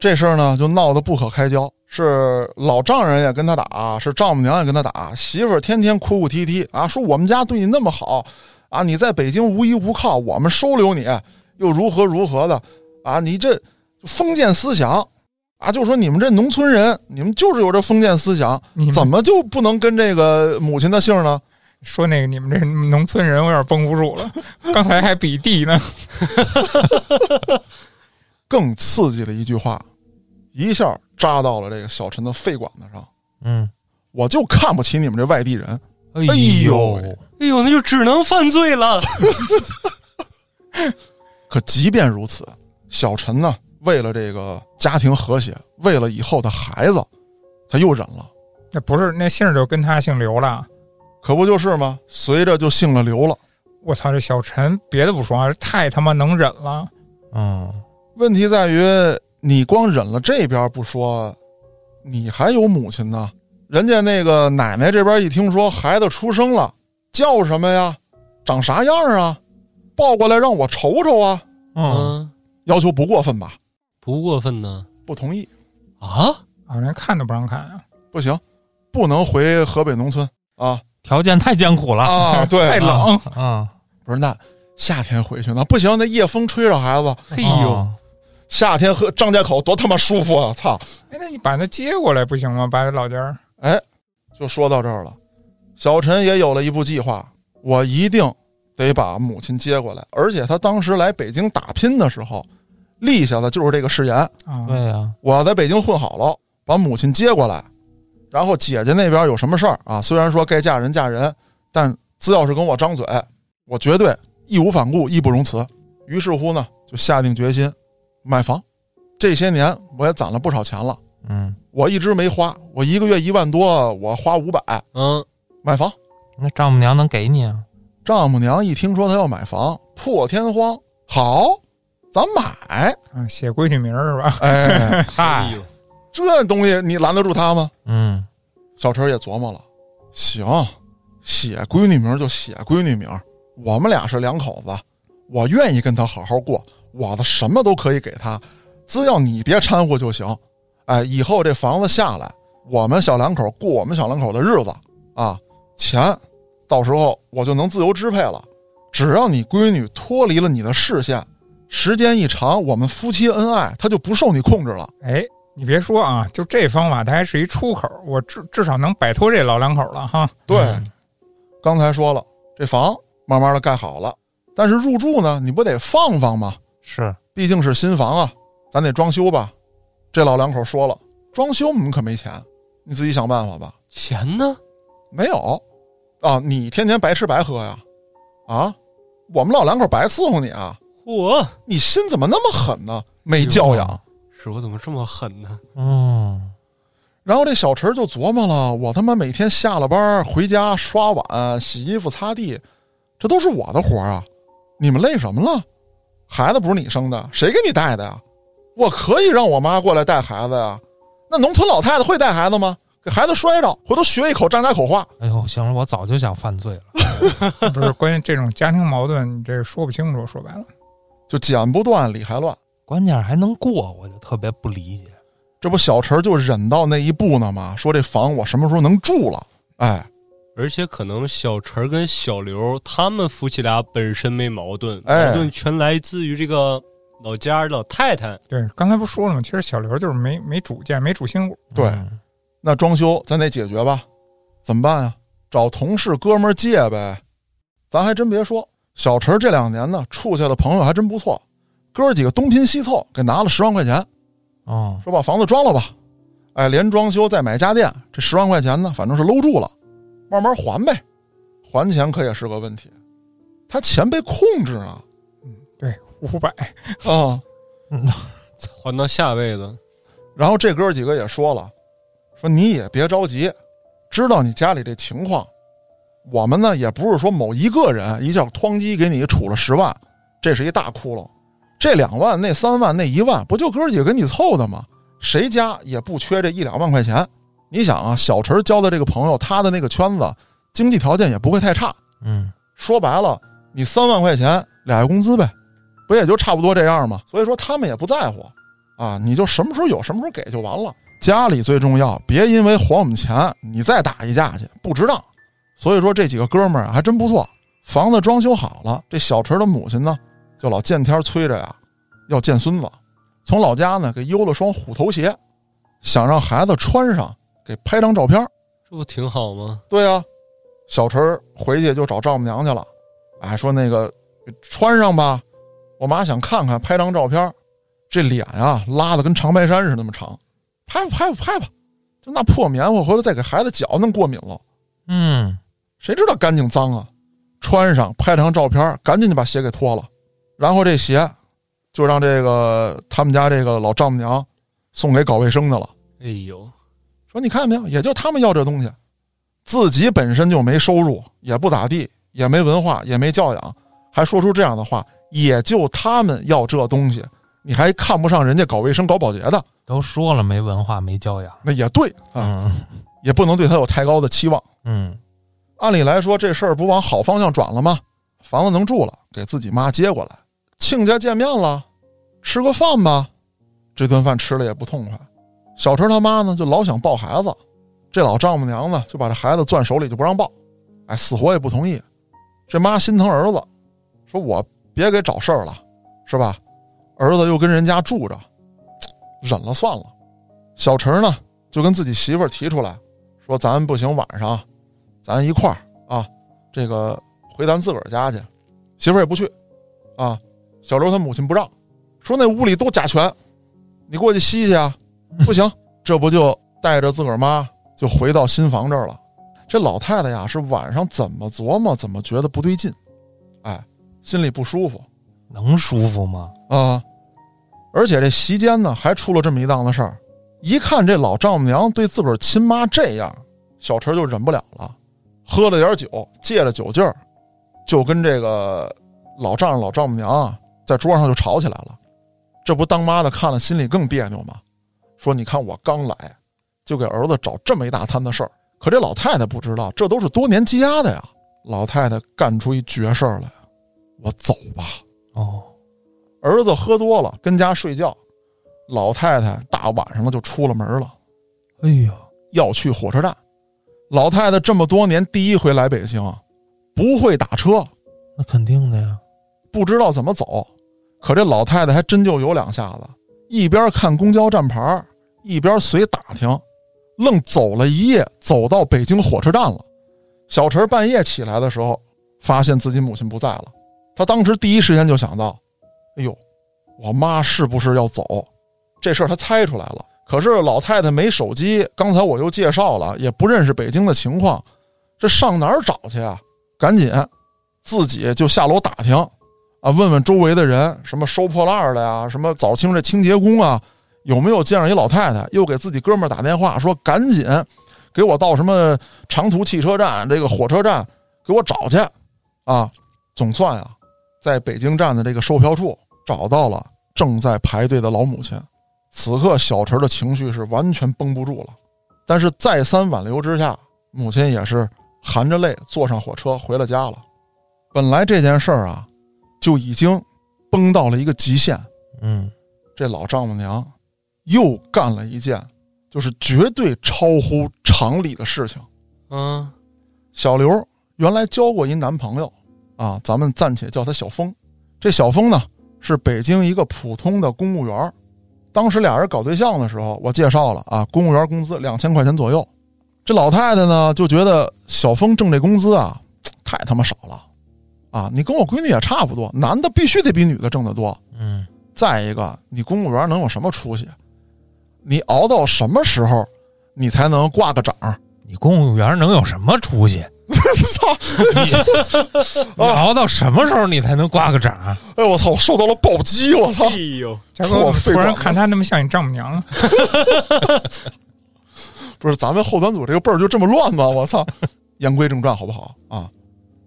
这事儿呢就闹得不可开交，是老丈人也跟他打，是丈母娘也跟他打，媳妇儿天天哭哭啼啼啊，说我们家对你那么好啊，你在北京无依无靠，我们收留你又如何如何的啊，你这封建思想啊，就说你们这农村人，你们就是有这封建思想，怎么就不能跟这个母亲的姓呢？说那个你们这农村人，我有点绷不住了。刚才还比地呢，更刺激的一句话，一下扎到了这个小陈的肺管子上。嗯，我就看不起你们这外地人。哎哎呦呦，哎呦，那就只能犯罪了。可即便如此，小陈呢，为了这个家庭和谐，为了以后的孩子，他又忍了。那不是那姓儿就跟他姓刘了。可不就是吗？随着就姓了刘了。我操，这小陈别的不说啊，太他妈能忍了。嗯，问题在于，你光忍了这边不说，你还有母亲呢。人家那个奶奶这边一听说孩子出生了，叫什么呀？长啥样啊？抱过来让我瞅瞅啊！嗯，嗯，要求不过分吧？不过分呢。不同意，啊，啊，连看都不让看啊！不行，不能回河北农村啊条件太艰苦了。啊！对，太冷，啊，不是那夏天回去呢，不行，那夜风吹着孩子，哎呦，啊夏天喝张家口多他妈舒服啊！操！哎，那你把他接过来不行吗？把老家儿哎，就说到这儿了。小陈也有了一步计划，我一定得把母亲接过来。而且他当时来北京打拼的时候，立下的就是这个誓言：啊，对呀，我要在北京混好了，把母亲接过来。然后姐姐那边有什么事儿啊？虽然说该嫁人嫁人，但只要是跟我张嘴，我绝对义无反顾、义不容辞。于是乎呢，就下定决心买房。这些年我也攒了不少钱了，嗯，我一直没花，我一个月一万多，我花五百嗯，买房。那丈母娘能给你啊？丈母娘一听说他要买房，破天荒，好，咱买。嗯，写闺女名儿是吧？哎，哎嗨，这东西你拦得住他吗？嗯，小陈也琢磨了，行，写闺女名就写闺女名，我们俩是两口子，我愿意跟她好好过，我的什么都可以给他，只要你别掺和就行。哎，以后这房子下来，我们小两口过我们小两口的日子啊，钱到时候我就能自由支配了。只要你闺女脱离了你的视线，时间一长，我们夫妻恩爱，她就不受你控制了。哎，你别说啊，就这方法，它还是一出口，我至至少能摆脱这老两口了哈。对，嗯刚才说了，这房慢慢的盖好了，但是入住呢，你不得放放吗？是，毕竟是新房啊，咱得装修吧。这老两口说了，装修我们可没钱，你自己想办法吧。钱呢？没有啊，你天天白吃白喝呀？啊，我们老两口白伺候你啊？嚯，你心怎么那么狠呢？没教养。是我怎么这么狠呢？嗯，然后这小陈就琢磨了，我他妈每天下了班回家刷碗、洗衣服、擦地，这都是我的活儿啊！你们累什么了？孩子不是你生的，谁给你带的呀？我可以让我妈过来带孩子呀。那农村老太太会带孩子吗？给孩子摔着，回头学一口张家口话。哎呦，行了，我早就想犯罪了。不是，关键这种家庭矛盾，你这说不清楚，说白了，就剪不断，理还乱。关键是还能过，我就特别不理解。这不小陈就忍到那一步呢吗？说这房我什么时候能住了？哎，而且可能小陈儿跟小刘他们夫妻俩本身没矛盾，哎矛盾全来自于这个老家儿老太太。对，刚才不说了吗？其实小刘就是没没主见，没主心骨。对，嗯那装修咱得解决吧？怎么办呀？找同事哥们儿借呗。咱还真别说，小陈这两年呢，处下的朋友还真不错，哥几个东拼西凑，给拿了十万块钱，哦，说把房子装了吧。哎，连装修再买家电，这十万块钱呢，反正是搂住了，慢慢还呗。还钱可也是个问题，他钱被控制了。嗯对，五百，啊！还到下辈子，然后这哥几个也说了，说你也别着急，知道你家里这情况，我们呢也不是说某一个人一下哐叽给你杵了十万，这是一大窟窿，这两万、那三万、那一万，不就哥几个给你凑的吗？谁家也不缺这一两万块钱。你想啊，小陈交的这个朋友，他的那个圈子经济条件也不会太差，嗯，说白了，你三万块钱俩月工资呗，不也就差不多这样吗？所以说他们也不在乎，啊，你就什么时候有什么时候给就完了。家里最重要，别因为还我们钱，你再打一架去，不值当。所以说这几个哥们儿啊还真不错，房子装修好了，这小陈的母亲呢就老见天催着呀，要见孙子，从老家呢给邮了双虎头鞋，想让孩子穿上，给拍张照片。这不挺好吗？对呀、小陈儿回去就找丈母娘去了，哎，说那个穿上吧，我妈想看看，拍张照片。这脸啊、拉的跟长白山似的那么长，拍吧拍吧拍吧，就那破棉花，回头再给孩子脚弄过敏了，嗯，谁知道干净脏啊？穿上拍张照片，赶紧就把鞋给脱了，然后这鞋就让这个他们家这个老丈母娘送给搞卫生的了。哎呦，说你看见没有，也就他们要这东西，自己本身就没收入，也不咋地，也没文化，也没教养，还说出这样的话，也就他们要这东西，你还看不上人家搞卫生、搞保洁的，都说了没文化没教养。那也对啊，嗯也不能对他有太高的期望。嗯，按理来说，这事儿不往好方向转了吗？房子能住了，给自己妈接过来，亲家见面了，吃个饭吧。这顿饭吃了也不痛快，小陈他妈呢就老想抱孩子，这老丈母娘呢就把这孩子攥手里就不让抱，哎，死活也不同意。这妈心疼儿子，说我别给找事儿了，是吧？儿子又跟人家住着，忍了算了。小陈呢，就跟自己媳妇提出来，说咱不行，晚上咱一块儿啊，这个回咱自个儿家去。媳妇儿也不去，啊，小刘他母亲不让，说那屋里都甲醛，你过去吸去啊，不行，这不就带着自个儿妈就回到新房这儿了。这老太太呀，是晚上怎么琢磨怎么觉得不对劲，哎，心里不舒服能舒服吗？啊。而且这席间呢，还出了这么一档子事儿。一看这老丈母娘对自个儿亲妈这样，小陈就忍不了了，喝了点酒，借着酒劲儿，就跟这个老丈人、老丈母娘啊，在桌上就吵起来了。这不当妈的看了心里更别扭吗？说你看我刚来，就给儿子找这么一大摊子事儿。可这老太太不知道，这都是多年积压的呀。老太太干出一绝事儿来，我走吧。哦，儿子喝多了，跟家睡觉。老太太大晚上的就出了门了，哎呀，要去火车站。老太太这么多年第一回来北京，不会打车，那肯定的呀。不知道怎么走。可这老太太还真就有两下子，一边看公交站牌，一边随打听，愣走了一夜，走到北京火车站了。小陈半夜起来的时候，发现自己母亲不在了。他当时第一时间就想到：“哎呦，我妈是不是要走？”这事儿他猜出来了。可是老太太没手机，刚才我又介绍了，也不认识北京的情况，这上哪儿找去啊？赶紧自己就下楼打听啊，问问周围的人，什么收破烂的呀，什么早清这清洁工啊，有没有见着一老太太？又给自己哥们儿打电话说，赶紧给我到什么长途汽车站、这个火车站给我找去啊！总算啊，在北京站的这个售票处找到了正在排队的老母亲。此刻，小陈的情绪是完全绷不住了，但是再三挽留之下，母亲也是含着泪坐上火车回了家了。本来这件事儿啊，就已经绷到了一个极限。嗯，这老丈母娘又干了一件，就是绝对超乎常理的事情。嗯，小刘原来交过一男朋友啊，咱们暂且叫他小峰。这小峰呢，是北京一个普通的公务员。当时俩人搞对象的时候，我介绍了啊，公务员工资两千块钱左右。这老太太呢就觉得小峰挣这工资啊，太他妈少了，啊，你跟我闺女也差不多，男的必须得比女的挣得多。嗯，再一个，你公务员能有什么出息？你熬到什么时候，你才能挂个掌？你公务员能有什么出息？操！你熬到什么时候你才能挂个掌？哎我操！我受到了暴击！我操哎！呦，大哥，我突然看他那么像你丈母娘，不是咱们后端组这个辈儿就这么乱吗？我操！言归正传，好不好啊？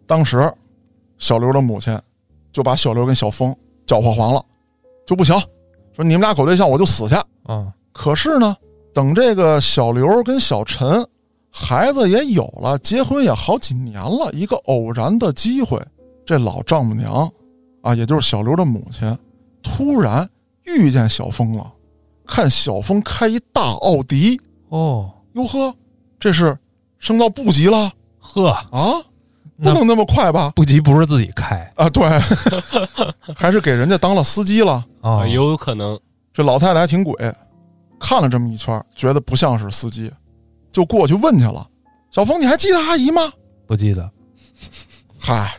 当时小刘的母亲就把小刘跟小峰搅和黄了，就不行，说你们俩搞对象我就死去。嗯，可是呢，等这个小刘跟小陈孩子也有了，结婚也好几年了，一个偶然的机会，这老丈母娘啊，也就是小刘的母亲，突然遇见小峰了，看小峰开一大奥迪，哦，哟呵，这是升到部级了呵，啊？不能那么快吧？不急不是自己开啊，对，还是给人家当了司机了。啊啊，有可能。这老太太还挺鬼，看了这么一圈，觉得不像是司机，就过去问去了：“小峰，你还记得阿姨吗不记得？”嗨，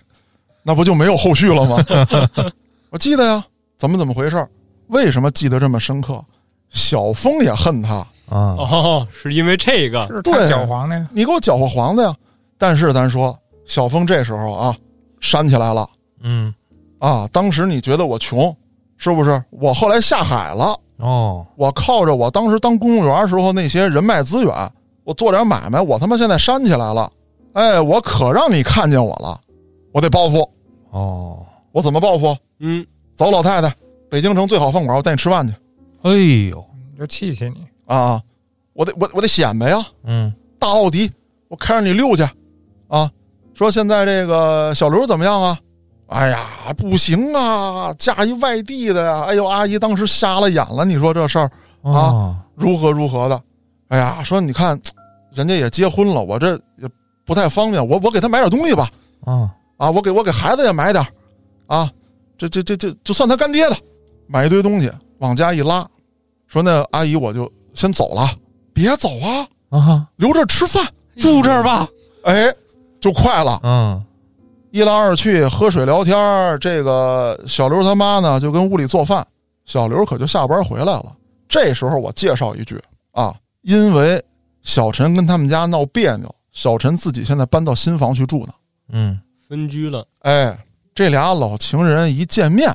那不就没有后续了吗？我记得呀，怎么怎么回事？为什么记得这么深刻？小峰也恨他，啊，哦，是因为这个是他对搅黄的呀。你给我搅和黄的呀。但是咱说，小峰这时候啊，煽起来了嗯，啊。当时你觉得我穷，是不是？我后来下海了。哦，我靠着我当时当公务员时候那些人脉资源，我做点买卖，我他妈现在煽起来了，哎，我可让你看见我了，我得报复，哦，我怎么报复？嗯，走，老太太，北京城最好饭馆，我带你吃饭去。哎呦，就气气你，啊！我得我我得显摆呀，嗯，大奥迪，我开着你溜去，啊！说现在这个小刘怎么样啊？哎呀，不行啊，嫁一外地的呀！哎呦，阿姨当时瞎了眼了，你说这事儿啊，如何如何的？哎呀，说你看，人家也结婚了，我这也不太方便，我我给他买点东西吧，啊，啊，我给我给孩子也买点儿啊，这这这这就算他干爹的买一堆东西往家一拉，说那阿姨我就先走了，别走啊，啊，留这吃饭。住这儿吧。哎，就快了。嗯一来二去喝水聊天儿这个小刘他妈呢就跟屋里做饭，小刘可就下班回来了。这时候我介绍一句啊，因为小陈跟他们家闹别扭，小陈自己现在搬到新房去住呢。嗯，分居了，哎，这俩老情人一见面，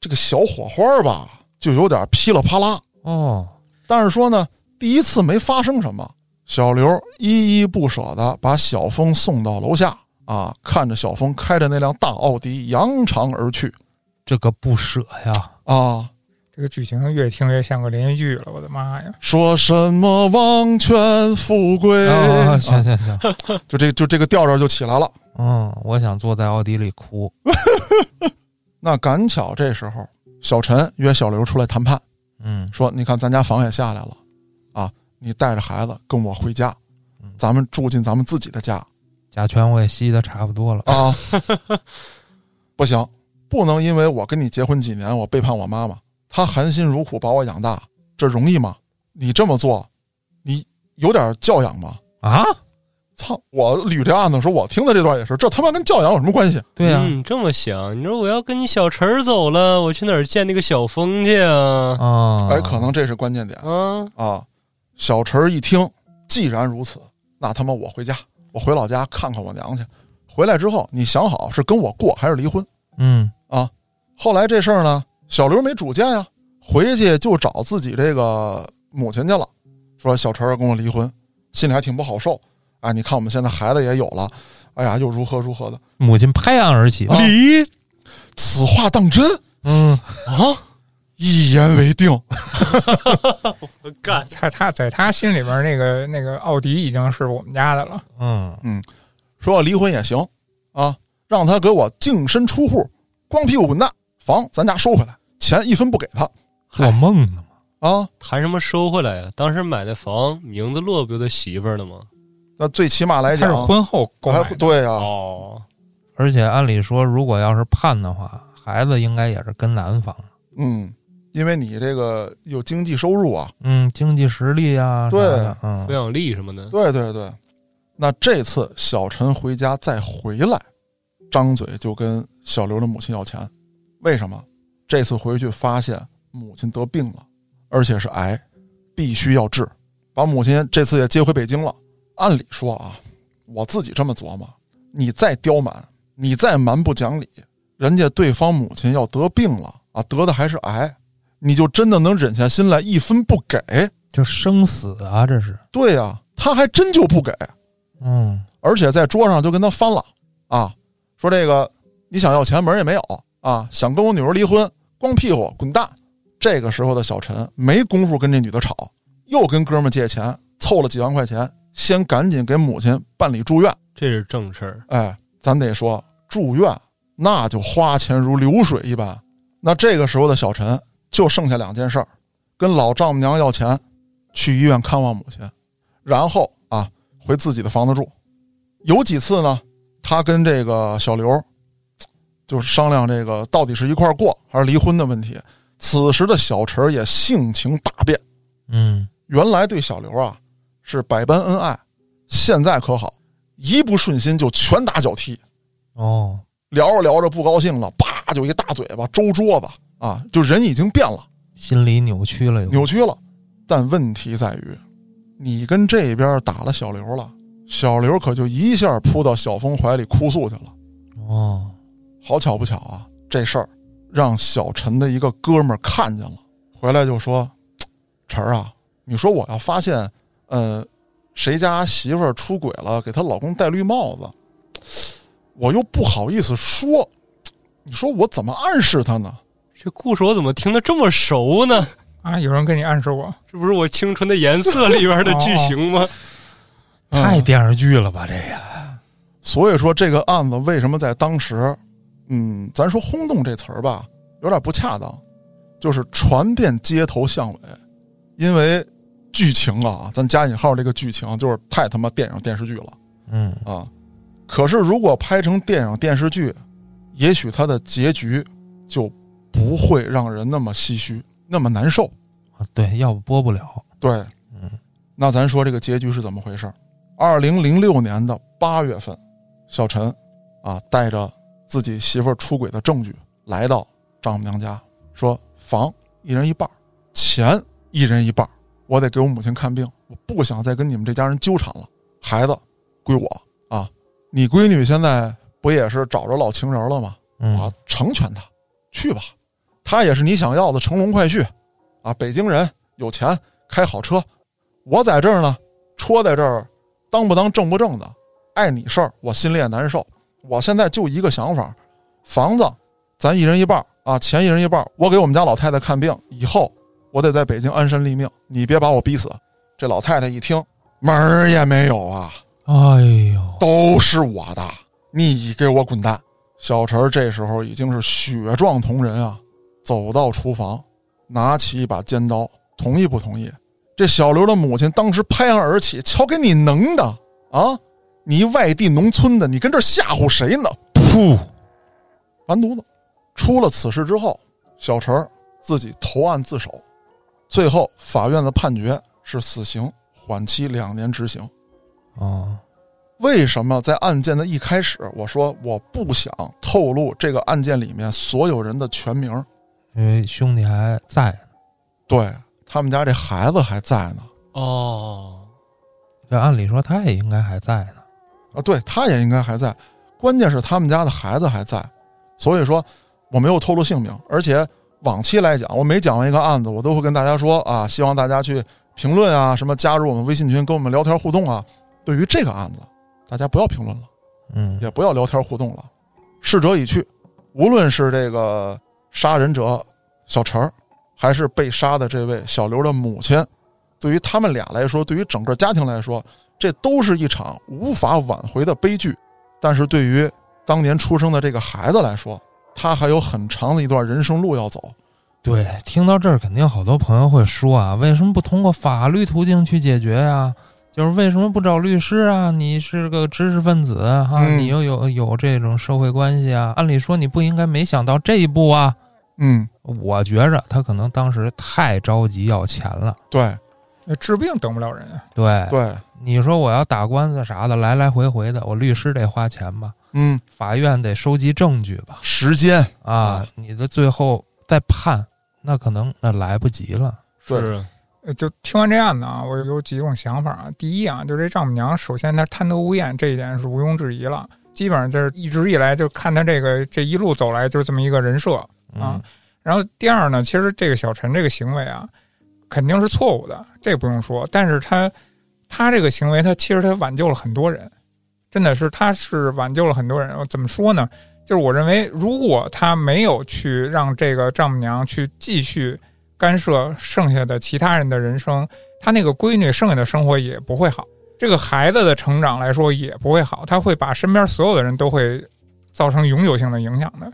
这个小火花吧就有点噼里啪啦。哦，但是说呢，第一次没发生什么。小刘依依不舍地把小峰送到楼下啊，看着小峰开着那辆大奥迪扬长而去这个不舍呀。啊，这个剧情越听越像个连续剧了，我的妈呀！说什么王权富贵，啊，啊行行行，就这就这个调调就起来了。嗯，我想坐在奥迪里哭。那赶巧这时候，小陈约小刘出来谈判，嗯说：“你看咱家房也下来了，啊，你带着孩子跟我回家，咱们住进咱们自己的家。”甲醛我也吸的差不多了。啊，不行，不能因为我跟你结婚几年，我背叛我妈妈，她含辛茹苦把我养大，这容易吗？你这么做，你有点教养吗？啊，操！我捋这案子的时候，我听的这段也是，这他妈跟教养有什么关系？对呀、嗯，这么想，你说我要跟你小陈儿走了，我去哪儿见那个小峰去啊？啊，哎，可能这是关键点啊，啊！小陈儿一听，既然如此，那他妈我回家，我回老家看看我娘去。回来之后，你想好是跟我过还是离婚？嗯啊，后来这事儿呢，小刘没主见呀，回去就找自己这个母亲去了，说小陈儿跟我离婚，心里还挺不好受。哎，你看我们现在孩子也有了，哎呀，又如何如何的，母亲拍案而起，啊离。此话当真？嗯，啊，一言为定。我干，他他在他心里边那个那个奥迪已经是我们家的了。嗯嗯，说要离婚也行啊，让他给我净身出户，光屁股滚蛋，房咱家收回来，钱一分不给他做梦呢嘛。啊。谈什么收回来呀？当时买的房名字落不就他媳妇儿了吗？那最起码来他讲，是婚后购买的，还对呀、哦，而且按理说，如果要是判的话，孩子应该也是跟男方。嗯，因为你这个有经济收入啊，嗯，经济实力啊，对。嗯。抚，养力什么的，对对对，那这次小陈回家再回来，张嘴就跟小刘的母亲要钱，为什么？这次回去发现母亲得病了，而且是癌，必须要治，把母亲这次也接回北京了。按理说啊，我自己这么琢磨，你再刁蛮，你再蛮不讲理，人家对方母亲要得病了啊，得的还是癌，你就真的能忍下心来一分不给？就生死啊，这是。对呀、他还真就不给。嗯而且在桌上就跟他翻了啊，说这个你想要钱门儿也没有啊，想跟我女儿离婚，光屁股滚蛋。这个时候的小陈没工夫跟这女的吵，又跟哥们借钱，凑了几万块钱，先赶紧给母亲办理住院。这是正事儿。哎，咱得说住院那就花钱如流水一般。那这个时候的小陈就剩下两件事儿：跟老丈母娘要钱，去医院看望母亲，然后啊回自己的房子住。有几次呢，他跟这个小刘就是商量这个到底是一块过还是离婚的问题。此时的小陈也性情大变，嗯，原来对小刘啊是百般恩爱，现在可好，一不顺心就拳打脚踢，哦，聊着聊着不高兴了，叭就一大嘴巴周桌子啊，就人已经变了，心理扭曲了。扭曲了。但问题在于，你跟这边打了小刘了，小刘可就一下扑到小峰怀里哭诉去了。哦，好巧不巧啊，这事儿让小陈的一个哥们儿看见了，回来就说：“陈儿啊，你说我要发现，呃，谁家媳妇儿出轨了，给她老公戴绿帽子，我又不好意思说，你说我怎么暗示他呢？这故事我怎么听得这么熟呢？啊，有人跟你暗示过，这不是我《青春的颜色》里边的剧情吗？太电视剧了吧这个？所以说这个案子为什么在当时，嗯，咱说轰动这词儿吧，有点不恰当，就是传遍街头巷尾，因为剧情啊，咱加引号这个剧情就是太他妈电影电视剧了嗯，啊。可是如果拍成电影电视剧，也许它的结局就不会让人那么唏嘘，那么难受。啊对，要不播不了。对，嗯，那咱说这个结局是怎么回事？二零零六年的八月份，小陈啊带着自己媳妇儿出轨的证据来到丈母娘家，说房一人一半，钱一人一半，我得给我母亲看病，我不想再跟你们这家人纠缠了，孩子归我啊！你闺女现在不也是找着老情人了吗？我嗯成全她，去吧，她也是你想要的乘龙快婿啊！北京人有钱，开好车，我在这儿呢，戳在这儿，当不当正不正的，碍你事儿，我心里也难受。我现在就一个想法，房子咱一人一半儿啊，钱一人一半儿，我给我们家老太太看病，以后我得在北京安身立命，你别把我逼死。这老太太一听，门儿也没有啊，哎呦，都是我的，你给我滚蛋！小陈儿这时候已经是血状铜人啊，走到厨房，拿起一把尖刀，同意不同意？这小刘的母亲当时拍案而起：“瞧给你能的啊！你外地农村的，你跟这儿吓唬谁呢？”噗，完犊子！出了此事之后，小陈自己投案自首，最后法院的判决是死刑，缓期两年执行。啊，为什么在案件的一开始，我说我不想透露这个案件里面所有人的全名？因为兄弟还在呢。对他们家这孩子还在呢，哦，这按理说他也应该还在呢。啊，对，他也应该还在。关键是他们家的孩子还在，所以说我没有透露姓名。而且往期来讲，我每讲完一个案子，我都会跟大家说啊，希望大家去评论啊，什么加入我们微信群，跟我们聊天互动啊。对于这个案子，大家不要评论了。嗯，也不要聊天互动了，逝者已去。无论是这个杀人者小陈儿，还是被杀的这位小刘的母亲，对于他们俩来说，对于整个家庭来说，这都是一场无法挽回的悲剧。但是对于当年出生的这个孩子来说，他还有很长的一段人生路要走。对，听到这儿，肯定好多朋友会说啊，为什么不通过法律途径去解决呀、就是为什么不找律师啊？你是个知识分子啊，嗯你又有有这种社会关系啊，按理说你不应该没想到这一步啊。嗯，我觉着他可能当时太着急要钱了。对那治病等不了人啊。对，对，你说我要打官司啥的，来来回回的，我律师得花钱吧，嗯，法院得收集证据吧，时间啊啊，你的最后再判，那可能那来不及了。是呃就听完这案子啊，我有几种想法啊。第一啊，就这丈母娘，首先她贪得无厌，这一点是毋庸置疑了。基本上就是一直以来就看她这个这一路走来就是这么一个人设啊。嗯，然后第二呢，其实这个小陈这个行为啊，肯定是错误的，这不用说。但是他他这个行为，他其实他挽救了很多人，真的是他是挽救了很多人。怎么说呢？就是我认为，如果他没有去让这个丈母娘去继续干涉剩下的其他人的人生，他那个闺女剩下的生活也不会好。这个孩子的成长来说也不会好，他会把身边所有的人都会造成永久性的影响的。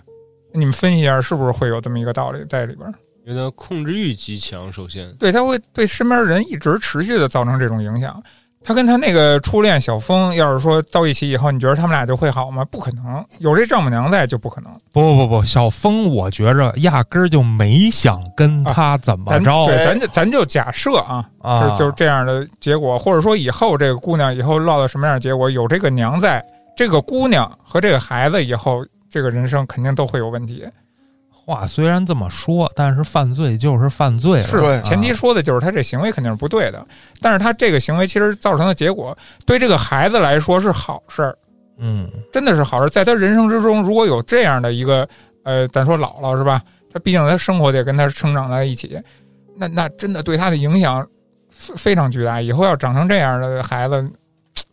你们分析一下，是不是会有这么一个道理在里边？有点控制欲极强。首先，对，他会对身边人一直持续的造成这种影响。他跟他那个初恋小峰，要是说到一起以后，你觉得他们俩就会好吗？不可能，有这丈母娘在就不可能。不不不，小峰，我觉着压根儿就没想跟他怎么咱着对，咱就咱就假设啊，啊，是就是这样的结果，或者说以后这个姑娘以后落到什么样的结果，有这个娘在，这个姑娘和这个孩子以后这个人生肯定都会有问题。话虽然这么说，但是犯罪就是犯罪了，是前提说的就是他这行为肯定是不对的，但是他这个行为其实造成的结果，对这个孩子来说是好事儿，嗯，真的是好事儿。在他人生之中，如果有这样的一个呃，咱说姥姥是吧？他毕竟他生活得跟他生长在一起，那那真的对他的影响非非常巨大。以后要长成这样的孩子，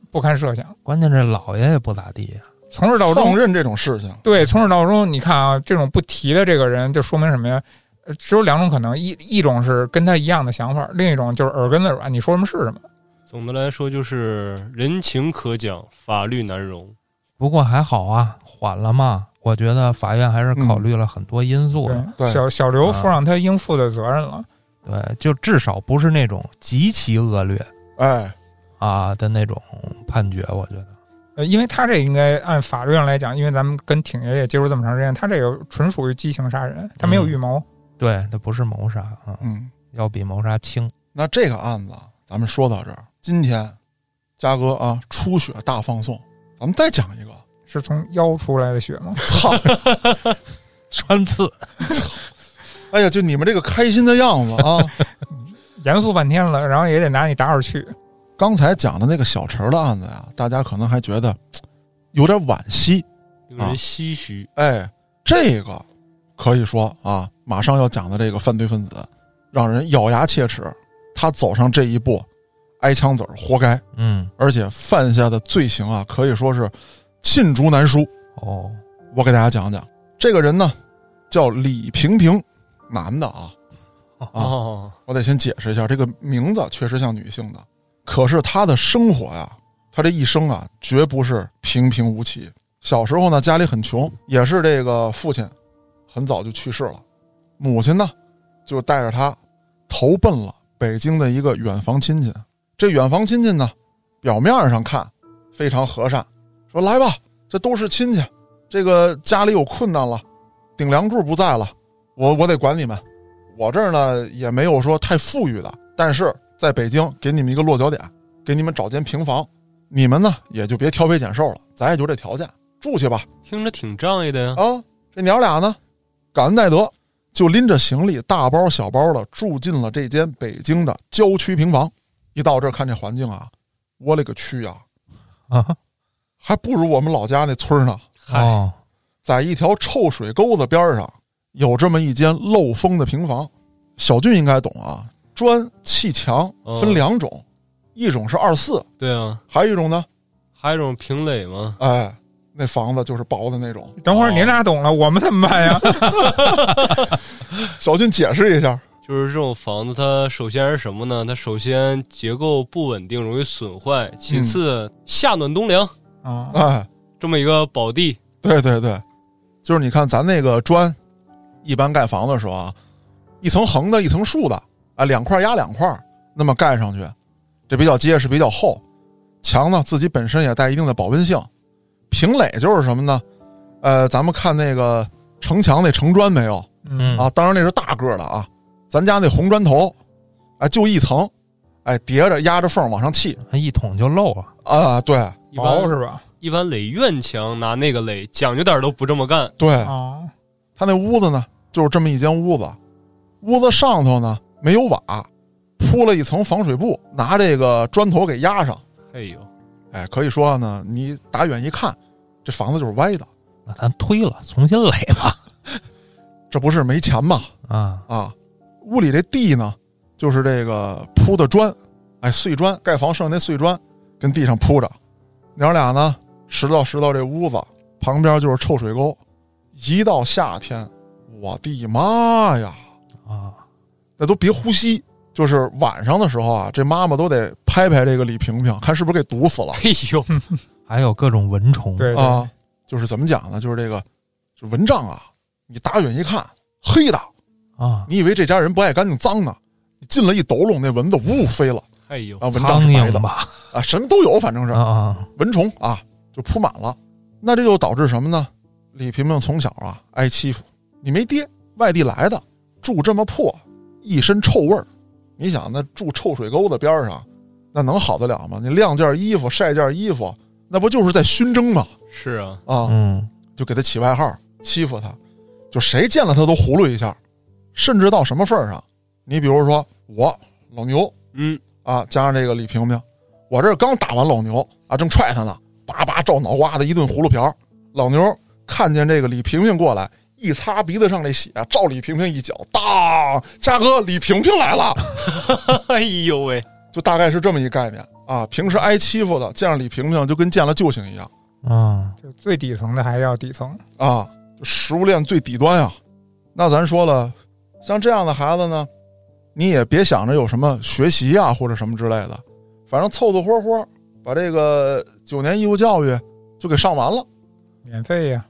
不堪设想。关键这姥爷也不咋地呀，从始到终放，任这种事情，对，从始到终，你看啊，这种不提的这个人，就说明什么呀？呃只有两种可能，一一种是跟他一样的想法，另一种就是耳根子软，你说什么是什么。总的来说就是人情可讲，法律难容。不过还好啊，缓了嘛。我觉得法院还是考虑了很多因素的，对，对小小刘啊负上他应负的责任了。对，就至少不是那种极其恶劣哎，啊的那种判决，我觉得。呃，因为他这应该按法律上来讲，因为咱们跟挺爷爷接触这么长时间，他这个纯属于激情杀人，他没有预谋。对，他不是谋杀啊，嗯，要比谋杀轻。那这个案子咱们说到这儿，今天嘉哥啊出血大放送，咱们再讲一个。是从腰出来的血吗？操！穿刺，哎呀，就你们这个开心的样子啊！严肃半天了，然后也得拿你打会儿去。刚才讲的那个小陈的案子呀，大家可能还觉得 有点惋惜。令人唏嘘。哎，这个可以说啊，马上要讲的这个犯罪分子，让人咬牙切齿。他走上这一步，挨枪子儿活该，嗯，而且犯下的罪行啊，可以说是罄竹难书。哦，我给大家讲讲，这个人呢，叫李平平，男的啊。哦，我得先解释一下，这个名字确实像女性的，可是他的生活呀，他这一生啊，绝不是平平无奇。小时候呢，家里很穷，也是这个父亲很早就去世了，母亲呢就带着他投奔了北京的一个远房亲戚。这远房亲戚呢，表面上看非常和善，说来吧，这都是亲戚，这个家里有困难了，顶梁柱不在了，我我得管你们。我这儿呢也没有说太富裕的，但是在北京给你们一个落脚点，给你们找间平房，你们呢也就别挑肥拣瘦了，咱也就这条件，住去吧。听着挺仗义的呀。啊，这娘俩呢，感恩戴德，就拎着行李大包小包的住进了这间北京的郊区平房。一到这儿看这环境啊，我勒个去呀、啊，还不如我们老家那村儿呢。嗨，哦，在一条臭水沟子边儿上，有这么一间漏风的平房。小俊应该懂啊，砖砌墙分两种，一种是二四，对啊，还有一种呢，还有一种平垒吗。哎，那房子就是薄的那种。等会儿您俩懂了，我们怎么办呀？小俊解释一下，就是这种房子，它首先是什么呢？它首先结构不稳定，容易损坏；其次夏暖冬凉，啊，哎，这么一个宝地。对对对，就是你看咱那个砖，一般盖房子的时候啊，一层横的，一层竖的，啊，两块压两块，那么盖上去，这比较结实，比较厚。墙呢自己本身也带一定的保温性。平垒就是什么呢？呃，咱们看那个城墙那城砖没有嗯啊？当然那是大个儿的啊，咱家那红砖头，哎，就一层，哎，叠着压着缝往上砌一捅就漏啊，啊，对薄是吧？一般垒院墙拿那个垒，讲究点都不这么干。对，啊，他那屋子呢，就是这么一间屋子，屋子上头呢没有瓦，铺了一层防水布，拿这个砖头给压上。哎呦，哎，可以说呢，你打远一看，这房子就是歪的，那咱推了，重新垒吧。这不是没钱吗？啊，啊，屋里这地呢，就是这个铺的砖，哎，碎砖，盖房剩下那碎砖跟地上铺着。娘俩呢，拾掇拾掇这屋子，旁边就是臭水沟。一到夏天，我的妈呀！啊，那都别呼吸。就是晚上的时候啊，这妈妈都得拍拍这个李萍萍，看是不是给毒死了哎呦，还有各种蚊虫。对对啊。就是怎么讲呢？就是这个，就蚊帐啊，你打远一看黑的，啊，你以为这家人不爱干净脏呢？你进了一抖笼，那蚊子呜飞了 哎呦啊，，蚊帐苍是白的蝇吧？啊，什么都有，反正是啊啊，蚊虫啊，就铺满了。那这就导致什么呢？李萍萍从小啊挨欺负，你没爹，外地来的，住这么破，一身臭味儿。你想，那住臭水沟子边上，那能好得了吗？你晾件衣服、晒件衣服，那不就是在熏蒸吗？是啊，啊，嗯，就给他起外号，欺负他，就谁见了他都葫芦一下，甚至到什么份儿上？你比如说我老牛嗯，啊，加上这个李萍萍，我这刚打完老牛啊，正踹他呢，叭叭照脑瓜子一顿葫芦瓢。老牛看见这个李萍萍过来，一擦鼻子上那血，照李萍萍一脚，当，嘉哥，李萍萍来了，哎呦喂，就大概是这么一概念啊。平时挨欺负的见着李萍萍就跟见了救星一样啊，就最底层的还要底层。啊，就食物链最底端啊。那咱说了，像这样的孩子呢，你也别想着有什么学习呀、或者什么之类的，反正凑凑合合把这个九年义务教育就给上完了。免费呀，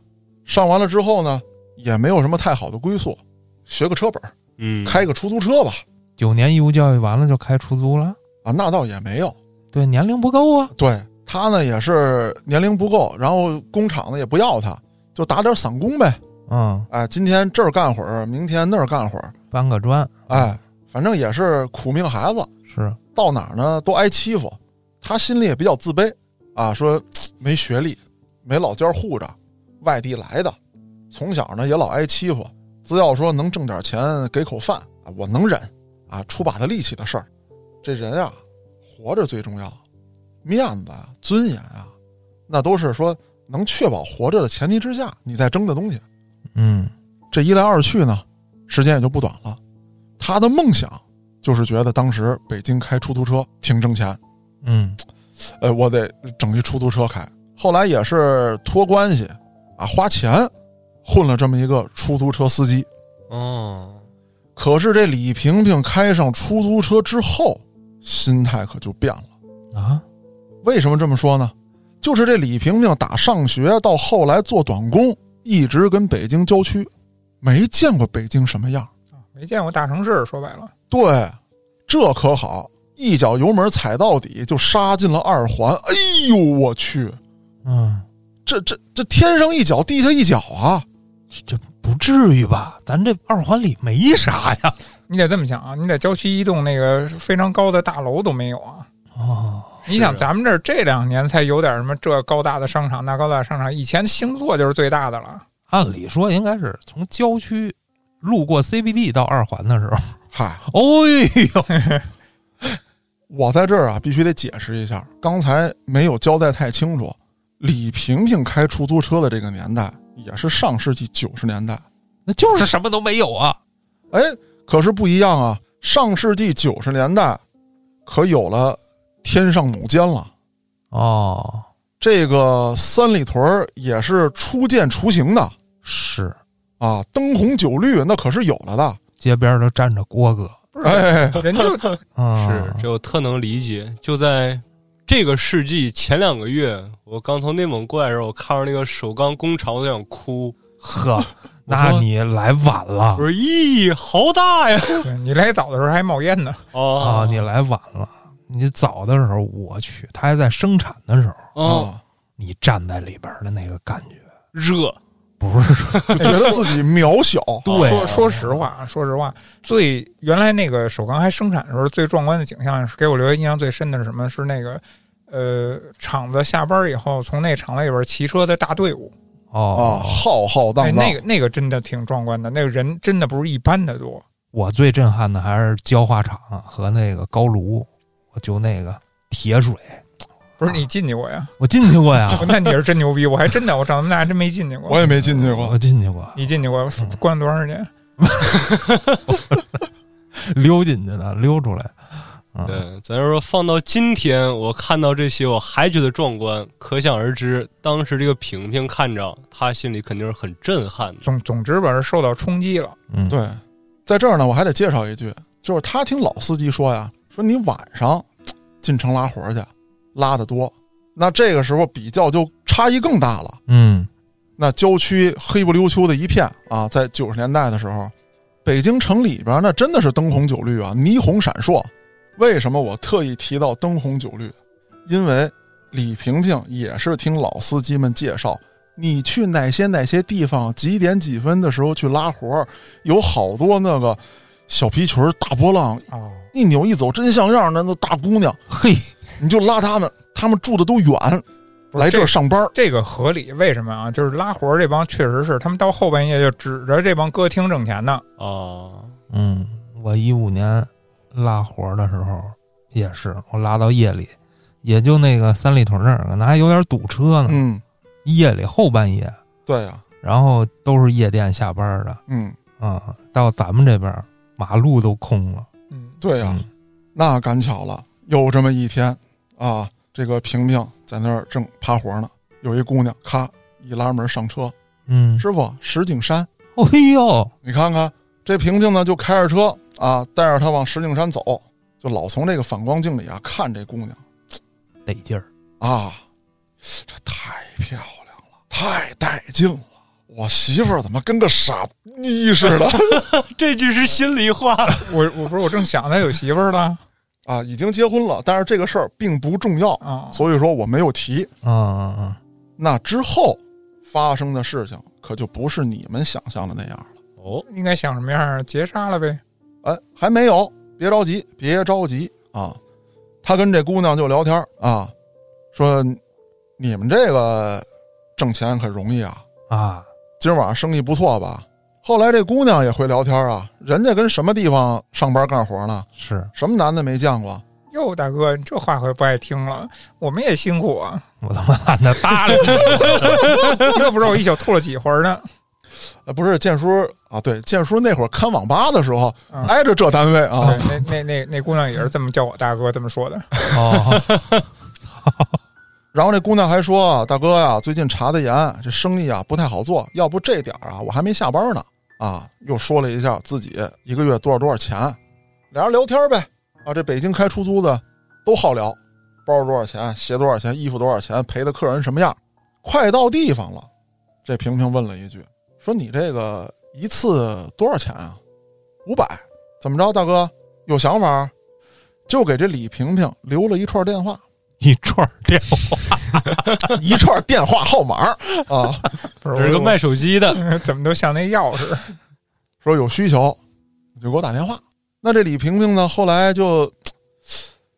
上完了之后呢，也没有什么太好的归宿，学个车本儿，嗯，开个出租车吧。九年义务教育完了就开出租了？啊，那倒也没有。对，年龄不够啊。对他呢也是年龄不够，然后工厂呢也不要他，就打点散工呗。嗯，哎，今天这儿干会儿，明天那儿干会儿，搬个砖，哎，反正也是苦命孩子，是，到哪儿呢都挨欺负。他心里也比较自卑啊，说 没学历，没老家护着，外地来的，从小呢也老挨欺负。只要说能挣点钱给口饭啊，我能忍啊，出把子力气的事儿。这人啊，活着最重要，面子啊、尊严啊，那都是说能确保活着的前提之下，你再争的东西。嗯这一来二去呢，时间也就不短了。他的梦想就是觉得当时北京开出租车挺挣钱，嗯呃，我得整一出租车开。后来也是托关系啊，花钱混了这么一个出租车司机。哦，可是这李萍萍开上出租车之后，心态可就变了。啊，为什么这么说呢？就是这李萍萍打上学到后来做短工，一直跟北京郊区，没见过北京什么样。没见过大城市，说白了，对，这可好，一脚油门踩到底就杀进了二环。哎呦我去，嗯，这这这天上一脚地下一脚啊！这不至于吧？咱这二环里没啥呀。你得这么想啊，你在郊区一栋那个非常高的大楼都没有啊。哦，你想，咱们这儿这两年才有点什么这高大的商场那高大的商场，以前星座就是最大的了。按理说应该是从郊区路过 CBD 到二环的时候。嗨，哎呦，我在这儿啊，必须得解释一下，刚才没有交代太清楚。李萍萍开出租车的这个年代，也是上世纪九十年代。那就是什么都没有啊。哎，可是不一样啊！上世纪九十年代，可有了天上母舰了。哦，这个三里屯儿也是初见雏形的是啊，灯红酒绿那可是有了的。街边都站着郭哥。不是，哎，人家啊，是这我特能理解。就在这个世纪前两个月，我刚从内蒙过来的时候，我看着那个首钢工厂，我就想哭。呵，那你来晚了我说：“咦，好大呀 你来早的时候还冒烟呢。”啊！你来晚了。你早的时候，我去，他还在生产的时候，啊，啊，你站在里边的那个感觉，热，不是 觉得自己渺小。对说说实话，说实话，最原来那个首钢还生产的时候，最壮观的景象是给我留下印象最深的是什么？是那个呃，厂子下班以后，从那厂子里边骑车的大队伍。啊，哦。浩浩哎，荡荡。那个那个真的挺壮观的，那个人真的不是一般的多。我最震撼的还是焦化厂和那个高炉，我就那个铁水，不是你进去过呀？我进去过呀，那你是真牛逼！我还真的，我长这么大还真没进去过。我也没进去过我。进去过，你进去过？关了多长时间？溜进去的，溜出来。嗯，对，咱就说放到今天，我看到这些我还觉得壮观，可想而知，当时这个萍萍看着，他心里肯定是很震撼的。总总之吧，是受到冲击了。嗯，对，在这儿呢，我还得介绍一句，就是他听老司机说呀，说你晚上进城拉活去，拉得多，那这个时候比较就差异更大了。嗯，那郊区黑不溜秋的一片啊，在九十年代的时候，北京城里边那真的是灯红酒绿啊，霓虹闪烁。为什么我特意提到灯红酒绿？因为李萍萍也是听老司机们介绍，你去哪些哪些地方，几点几分的时候去拉活儿，有好多那个小皮裙、大波浪，哦，一扭一走真像样的那大姑娘，嘿，你就拉他们，他们住的都远，来这儿上班儿。这个合理。为什么啊？就是拉活儿这帮确实是他们到后半夜就指着这帮歌厅挣钱呢。啊，嗯，我一五年拉活的时候也是，我拉到夜里，也就那个三里屯那儿，可能还有点堵车呢。嗯，夜里后半夜，对呀、然后都是夜店下班的嗯，啊、到咱们这边马路都空了。嗯，对呀、嗯那赶巧了，有这么一天啊，这个萍萍在那儿正趴活呢，有一姑娘咔一拉门上车，嗯，师傅石景山，哎呦，你看看这萍萍呢就开着车啊，带着她往石景山走，就老从这个反光镜里啊看这姑娘 得劲儿。啊，这太漂亮了，太带劲了。我媳妇儿怎么跟个傻逼似的？这句是心里话。我我不是我正想她有媳妇儿了，啊，已经结婚了，但是这个事儿并不重要，啊，所以说我没有提。嗯嗯嗯，那之后发生的事情可就不是你们想象的那样了。哦，应该想什么样儿？结扎了呗。哎，还没有，别着急，别着急啊！他跟这姑娘就聊天啊，说你们这个挣钱可容易啊，啊，今儿晚上生意不错吧？后来这姑娘也会聊天啊，人家跟什么地方上班干活呢？是什么男的没见过？哟，大哥，你这话可不爱听了。我们也辛苦啊，我他妈懒得搭理你。你都不知道我一宿吐了几回呢。呃，不是建叔啊，对，建叔那会儿看网吧的时候，嗯挨着这单位啊，对，那那那那姑娘也是这么叫我大哥这么说的。哦，然后这姑娘还说啊：“大哥呀，最近查的严，这生意啊不太好做，要不这点儿啊，我还没下班呢。”啊，又说了一下自己一个月多少多少钱，俩人聊天呗。啊，这北京开出租的都好聊，包多少钱，鞋多少钱，衣服多少钱，陪的客人什么样。快到地方了，这萍萍问了一句：“说你这个一次多少钱啊？”五百。怎么着，大哥有想法？就给这李萍萍留了一串电话。一串电话，一串电话号码啊，不是是个卖手机的，怎么都像那钥匙。说有需求就给我打电话。那这李萍萍呢，后来就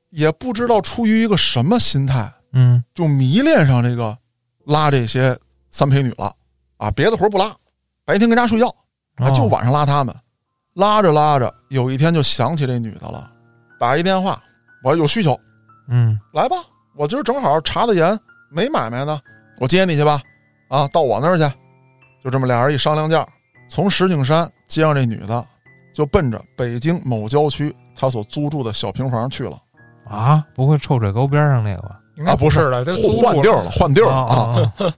也不知道出于一个什么心态，嗯就迷恋上这个拉这些三陪女了啊，别的活不拉，白天跟家睡觉啊，哦就晚上拉他们。拉着拉着，有一天就想起这女的了，打一电话，我有需求，嗯来吧，我今儿正好查的严，没买卖呢，我接你去吧，啊，到我那儿去。就这么俩人一商量价，从石景山接上这女的，就奔着北京某郊区他所租住的小平房去了。啊，不会臭水沟边上那个吧？应该啊，不是的，这换地儿了，换地儿了啊！啊啊！啊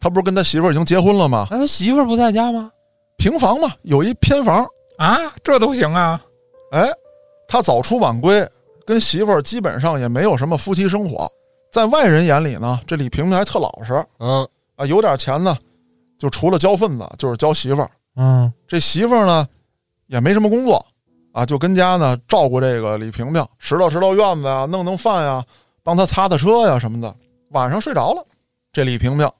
他不是跟他媳妇儿已经结婚了吗？那他媳妇儿不在家吗？平房嘛，有一偏房。啊，这都行啊。哎，他早出晚归，跟媳妇儿基本上也没有什么夫妻生活。在外人眼里呢，这李萍萍还特老实嗯，啊，有点钱呢，就除了交份子就是交媳妇儿。嗯这媳妇儿呢，也没什么工作啊，就跟家呢照顾这个李萍萍，拾掇拾掇院子呀，弄弄饭呀，帮她擦擦车呀什么的。晚上睡着了，这李萍萍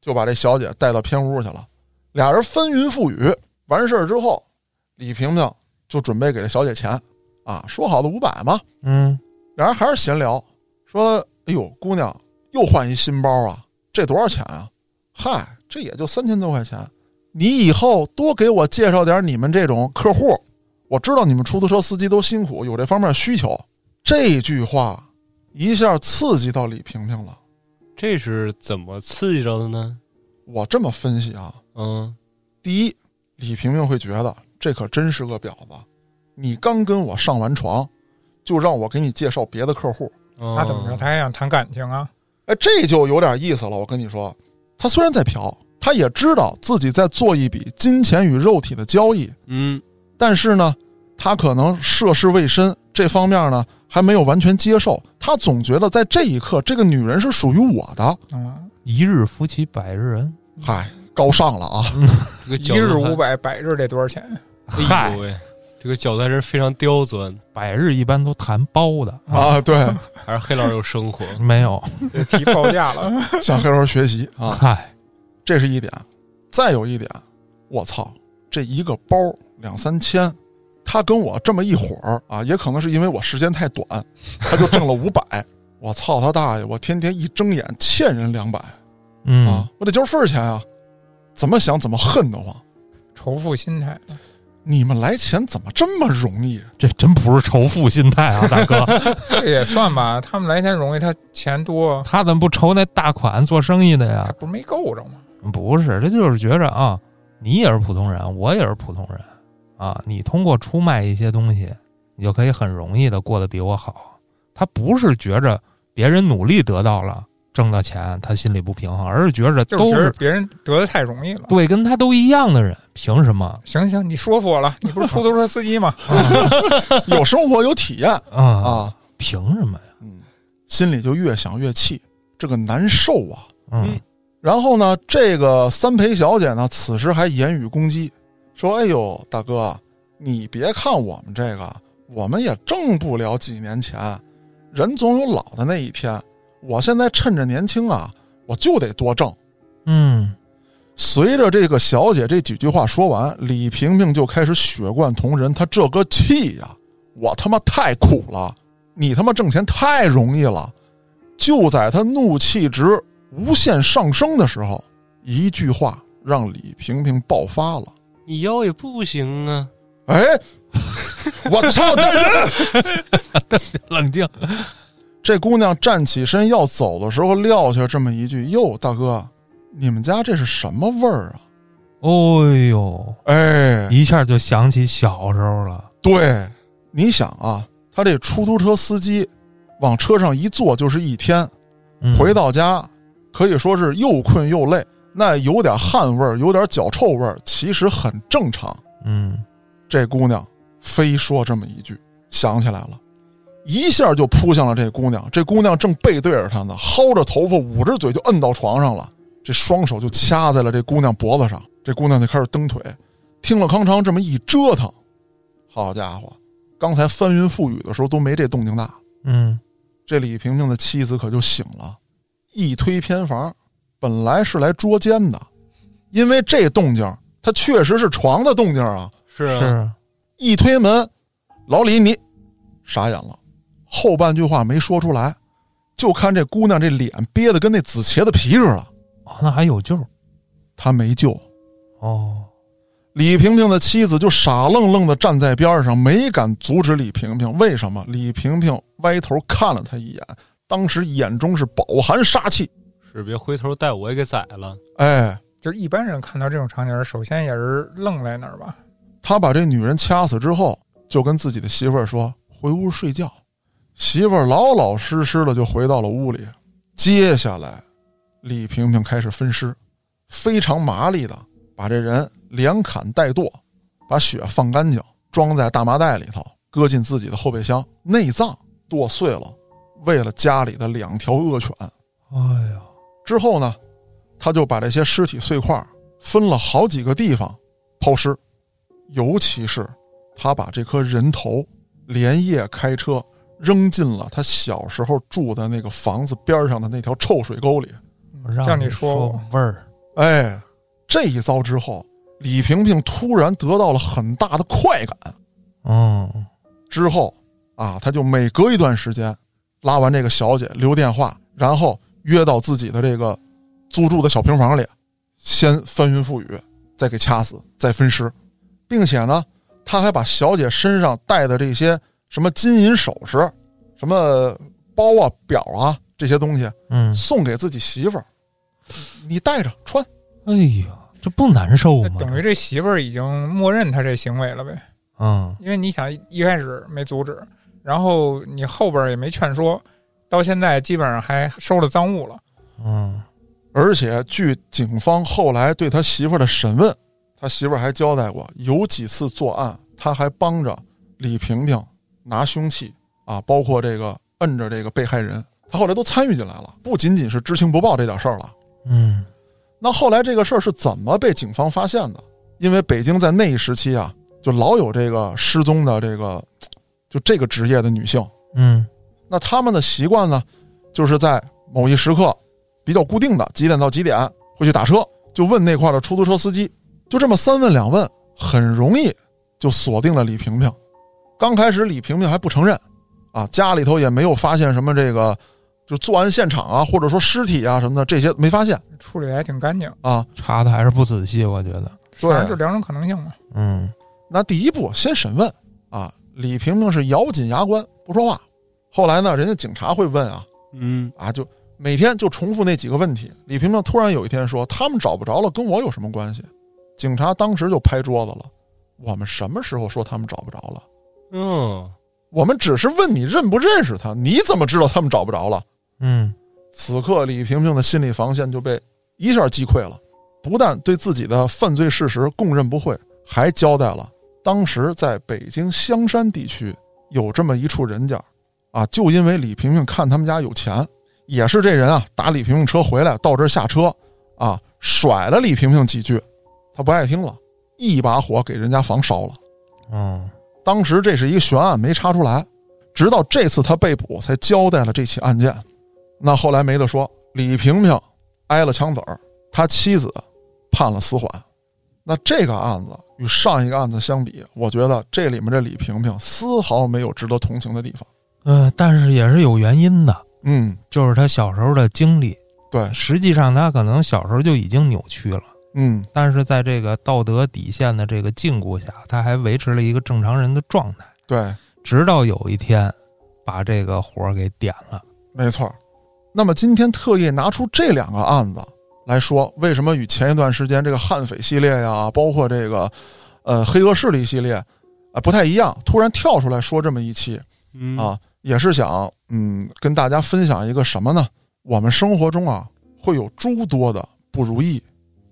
就把这小姐带到偏屋去了，俩人翻云覆雨。完事儿之后，李萍萍就准备给这小姐钱啊，说好的五百嘛。嗯，俩人还是闲聊，说：“哎呦，姑娘又换一新包啊，这多少钱啊？嗨，这也就三千多块钱。你以后多给我介绍点你们这种客户，我知道你们出租车司机都辛苦，有这方面需求。”这句话一下刺激到李萍萍了。这是怎么刺激着的呢？我这么分析啊，嗯，第一，李萍萍会觉得这可真是个婊子，你刚跟我上完床，就让我给你介绍别的客户。他他怎么着？他还想谈感情啊？哎，这就有点意思了。我跟你说，他虽然在嫖，他也知道自己在做一笔金钱与肉体的交易，嗯，但是呢，他可能涉世未深，这方面呢还没有完全接受。他总觉得在这一刻，这个女人是属于我的。嗯，一日夫妻百日恩。嗨，高尚了啊！这个一日五，百，百日得多少钱？哎嗨这个角度还是非常刁钻，百日一般都谈包的，啊，对，还是黑老师有生活。没有。得提报价了。向黑老师学习啊，嗨，这是一点。再有一点，我操，这一个包两三千，他跟我这么一伙儿啊，也可能是因为我时间太短，他就挣了五百。我操他大爷！我天天一睁眼欠人两百嗯啊，，我得交份儿钱啊！怎么想怎么恨得慌。仇富心态，你们来钱怎么这么容易？这真不是仇富心态啊，大哥，这也算吧。他们来钱容易，他钱多，他怎么不愁那大款做生意的呀？不是没够着吗？不是，这就是觉着啊，你也是普通人，我也是普通人啊，你通过出卖一些东西，你就可以很容易的过得比我好。他不是觉着别人努力得到了挣的钱，他心里不平衡，而是觉着都是别人得的太容易了。对跟他都一样的人，凭什么？行行，你说服我了，你不是出租车司机吗？有生活有体验啊，啊！凭什么呀？嗯，心里就越想越气，这个难受啊！嗯然后呢，这个三陪小姐呢，此时还言语攻击，说：“哎呦，大哥，你别看我们这个我们也挣不了几年钱，人总有老的那一天。我现在趁着年轻啊，我就得多挣。嗯，随着这个小姐这几句话说完，李萍萍就开始血贯同仁。她这个气呀，我他妈太苦了，你他妈挣钱太容易了。就在她怒气值无限上升的时候，一句话让李萍萍爆发了。你腰也不行啊！哎，我操！这 冷静。这姑娘站起身要走的时候，撂下这么一句：“哟，大哥，你们家这是什么味儿啊？”哦呦，哎，一下就想起小时候了。对，你想啊，他这出租车司机往车上一坐就是一天，嗯回到家可以说是又困又累，那有点汗味儿，有点脚臭味儿，其实很正常。嗯，这姑娘非说这么一句，想起来了，一下就扑向了这姑娘。这姑娘正背对着他呢，薅着头发，捂着嘴就摁到床上了，这双手就掐在了这姑娘脖子上。这姑娘就开始蹬腿，听了康昌这么一折腾，好家伙，刚才翻云覆雨的时候都没这动静大。嗯，这李萍萍的妻子可就醒了，一推偏房，本来是来捉奸的，因为这动静，它确实是床的动静啊。是啊，是，一推门，老李你傻眼了，后半句话没说出来，就看这姑娘这脸憋得跟那紫茄子皮似的，哦，那还有救他没救。哦。李萍萍的妻子就傻愣愣的站在边上，没敢阻止李萍萍。为什么？李萍萍歪头看了他一眼，当时眼中是饱含杀气。是别回头带我也给宰了。哎，就是一般人看到这种场景，首先也是愣在那儿吧。他把这女人掐死之后，就跟自己的媳妇儿说：“回屋睡觉。”媳妇儿老老实实的就回到了屋里。接下来，李萍萍开始分尸，非常麻利的把这人连砍带剁，把血放干净，装在大麻袋里头，搁进自己的后备箱，内脏剁碎了，喂了家里的两条恶犬。哎呀，之后呢，他就把这些尸体碎块分了好几个地方抛尸，尤其是他把这颗人头连夜开车扔进了他小时候住的那个房子边上的那条臭水沟里。让你你说我味儿，哎，这一遭之后，李萍萍突然得到了很大的快感。嗯，之后啊，他就每隔一段时间拉完这个小姐留电话，然后约到自己的这个租住的小平房里，先翻云覆雨，再给掐死，再分尸，并且呢，他还把小姐身上带的这些什么金银首饰、什么包啊、表啊这些东西嗯，送给自己媳妇儿，你带着穿。哎呀，这不难受吗？等于这媳妇儿已经默认他这行为了呗。嗯，因为你想一开始没阻止，然后你后边也没劝说，到现在基本上还收了赃物了。嗯，而且据警方后来对他媳妇儿的审问，他媳妇儿还交代过，有几次作案，他还帮着李萍萍拿凶器啊，包括这个摁着这个被害人，他后来都参与进来了，不仅仅是知情不报这点事儿了。嗯，那后来这个事儿是怎么被警方发现的？因为北京在那一时期啊，就老有这个失踪的这个，就这个职业的女性，嗯，那他们的习惯呢，就是在某一时刻比较固定的几点到几点会去打车，就问那块儿的出租车司机，就这么三问两问，很容易就锁定了李萍萍。刚开始李萍萍还不承认，啊，家里头也没有发现什么这个，就作案现场啊，或者说尸体啊什么的这些没发现处理得还挺干净，啊。查的还是不仔细，我觉得。对反正就两种可能性嘛。嗯，那第一步先审问啊，李萍萍是咬紧牙关不说话。后来呢，人家警察会问啊，嗯，啊，就每天就重复那几个问题。李萍萍突然有一天说：“他们找不着了，跟我有什么关系？”警察当时就拍桌子了：“我们什么时候说他们找不着了？嗯，我们只是问你认不认识他，你怎么知道他们找不着了嗯，？”此刻，李萍萍的心理防线就被一下击溃了，不但对自己的犯罪事实供认不讳，还交代了当时在北京香山地区有这么一处人家，啊，就因为李萍萍看他们家有钱，也是这人啊打李萍萍车回来到这儿下车，啊，甩了李萍萍几句，他不爱听了，一把火给人家房烧了。嗯，当时这是一个悬案，没查出来，直到这次他被捕才交代了这起案件。那后来没得说，李萍萍挨了枪子儿，他妻子判了死缓。那这个案子与上一个案子相比，我觉得这里面这李萍萍丝毫没有值得同情的地方。嗯，但是也是有原因的，嗯，就是他小时候的经历。对，实际上他可能小时候就已经扭曲了，嗯，但是在这个道德底线的这个禁锢下，他还维持了一个正常人的状态，对，直到有一天把这个火儿给点了。没错。那么今天特意拿出这两个案子来说，为什么与前一段时间这个悍匪系列呀，包括这个呃黑恶势力系列啊、不太一样？突然跳出来说这么一期嗯啊，也是想嗯跟大家分享一个什么呢？我们生活中啊会有诸多的不如意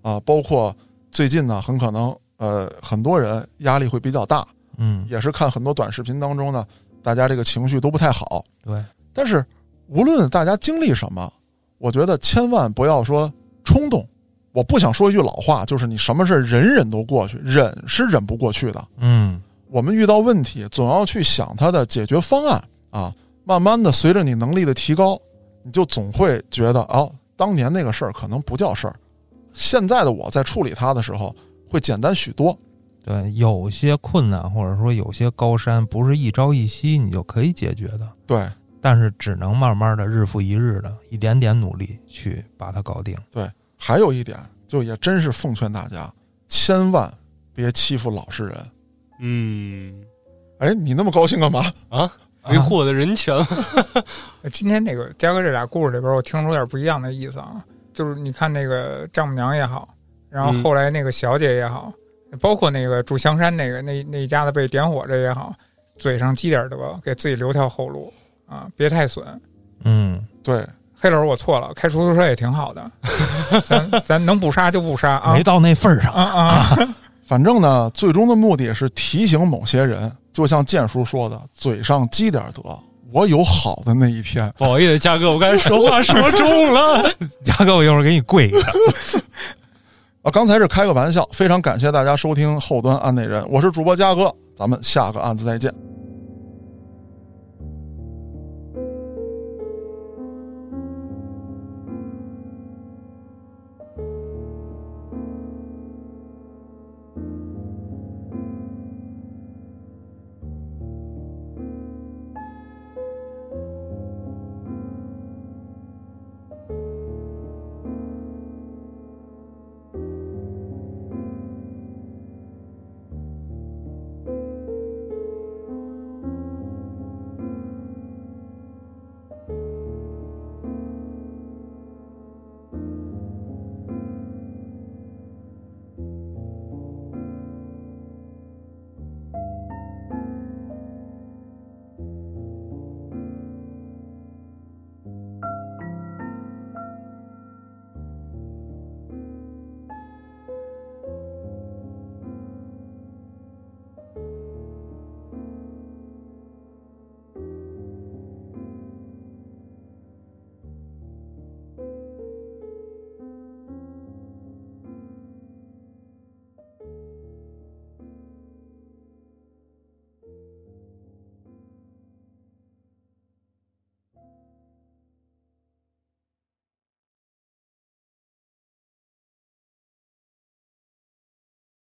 啊，包括最近呢很可能呃很多人压力会比较大，嗯，也是看很多短视频当中呢，大家这个情绪都不太好。对，但是无论大家经历什么，我觉得千万不要说冲动。我不想说一句老话，就是你什么事儿忍忍都过去，忍是忍不过去的。嗯，我们遇到问题，总要去想它的解决方案啊。慢慢的，随着你能力的提高，你就总会觉得哦，当年那个事儿可能不叫事儿，现在的我在处理它的时候会简单许多。对，有些困难或者说有些高山，不是一朝一夕你就可以解决的，对但是只能慢慢的日复一日的一点点努力去把它搞定。对，还有一点，就也真是奉劝大家，千万别欺负老实人。嗯哎，你那么高兴干嘛？啊，维护我的人权。今天那个嘉哥这俩故事里边，我听出有点不一样的意思啊。就是你看那个丈母娘也好，然后嗯后来那个小姐也好，包括那个住香山那个那那一家子被点火这也好，嘴上积点德，给自己留条后路啊，别太损。嗯，对，黑老师，我错了，开出租车也挺好的，咱咱能不杀就不杀啊没到那份儿上。啊啊！反正呢，最终的目的是提醒某些人，就像建叔说的，嘴上积点德，我有好的那一天。不好意思，嘉哥，我刚才说话说重了。嘉哥，我一会儿给你跪一个。啊，刚才是开个玩笑，非常感谢大家收听后端案内人，我是主播嘉哥，咱们下个案子再见。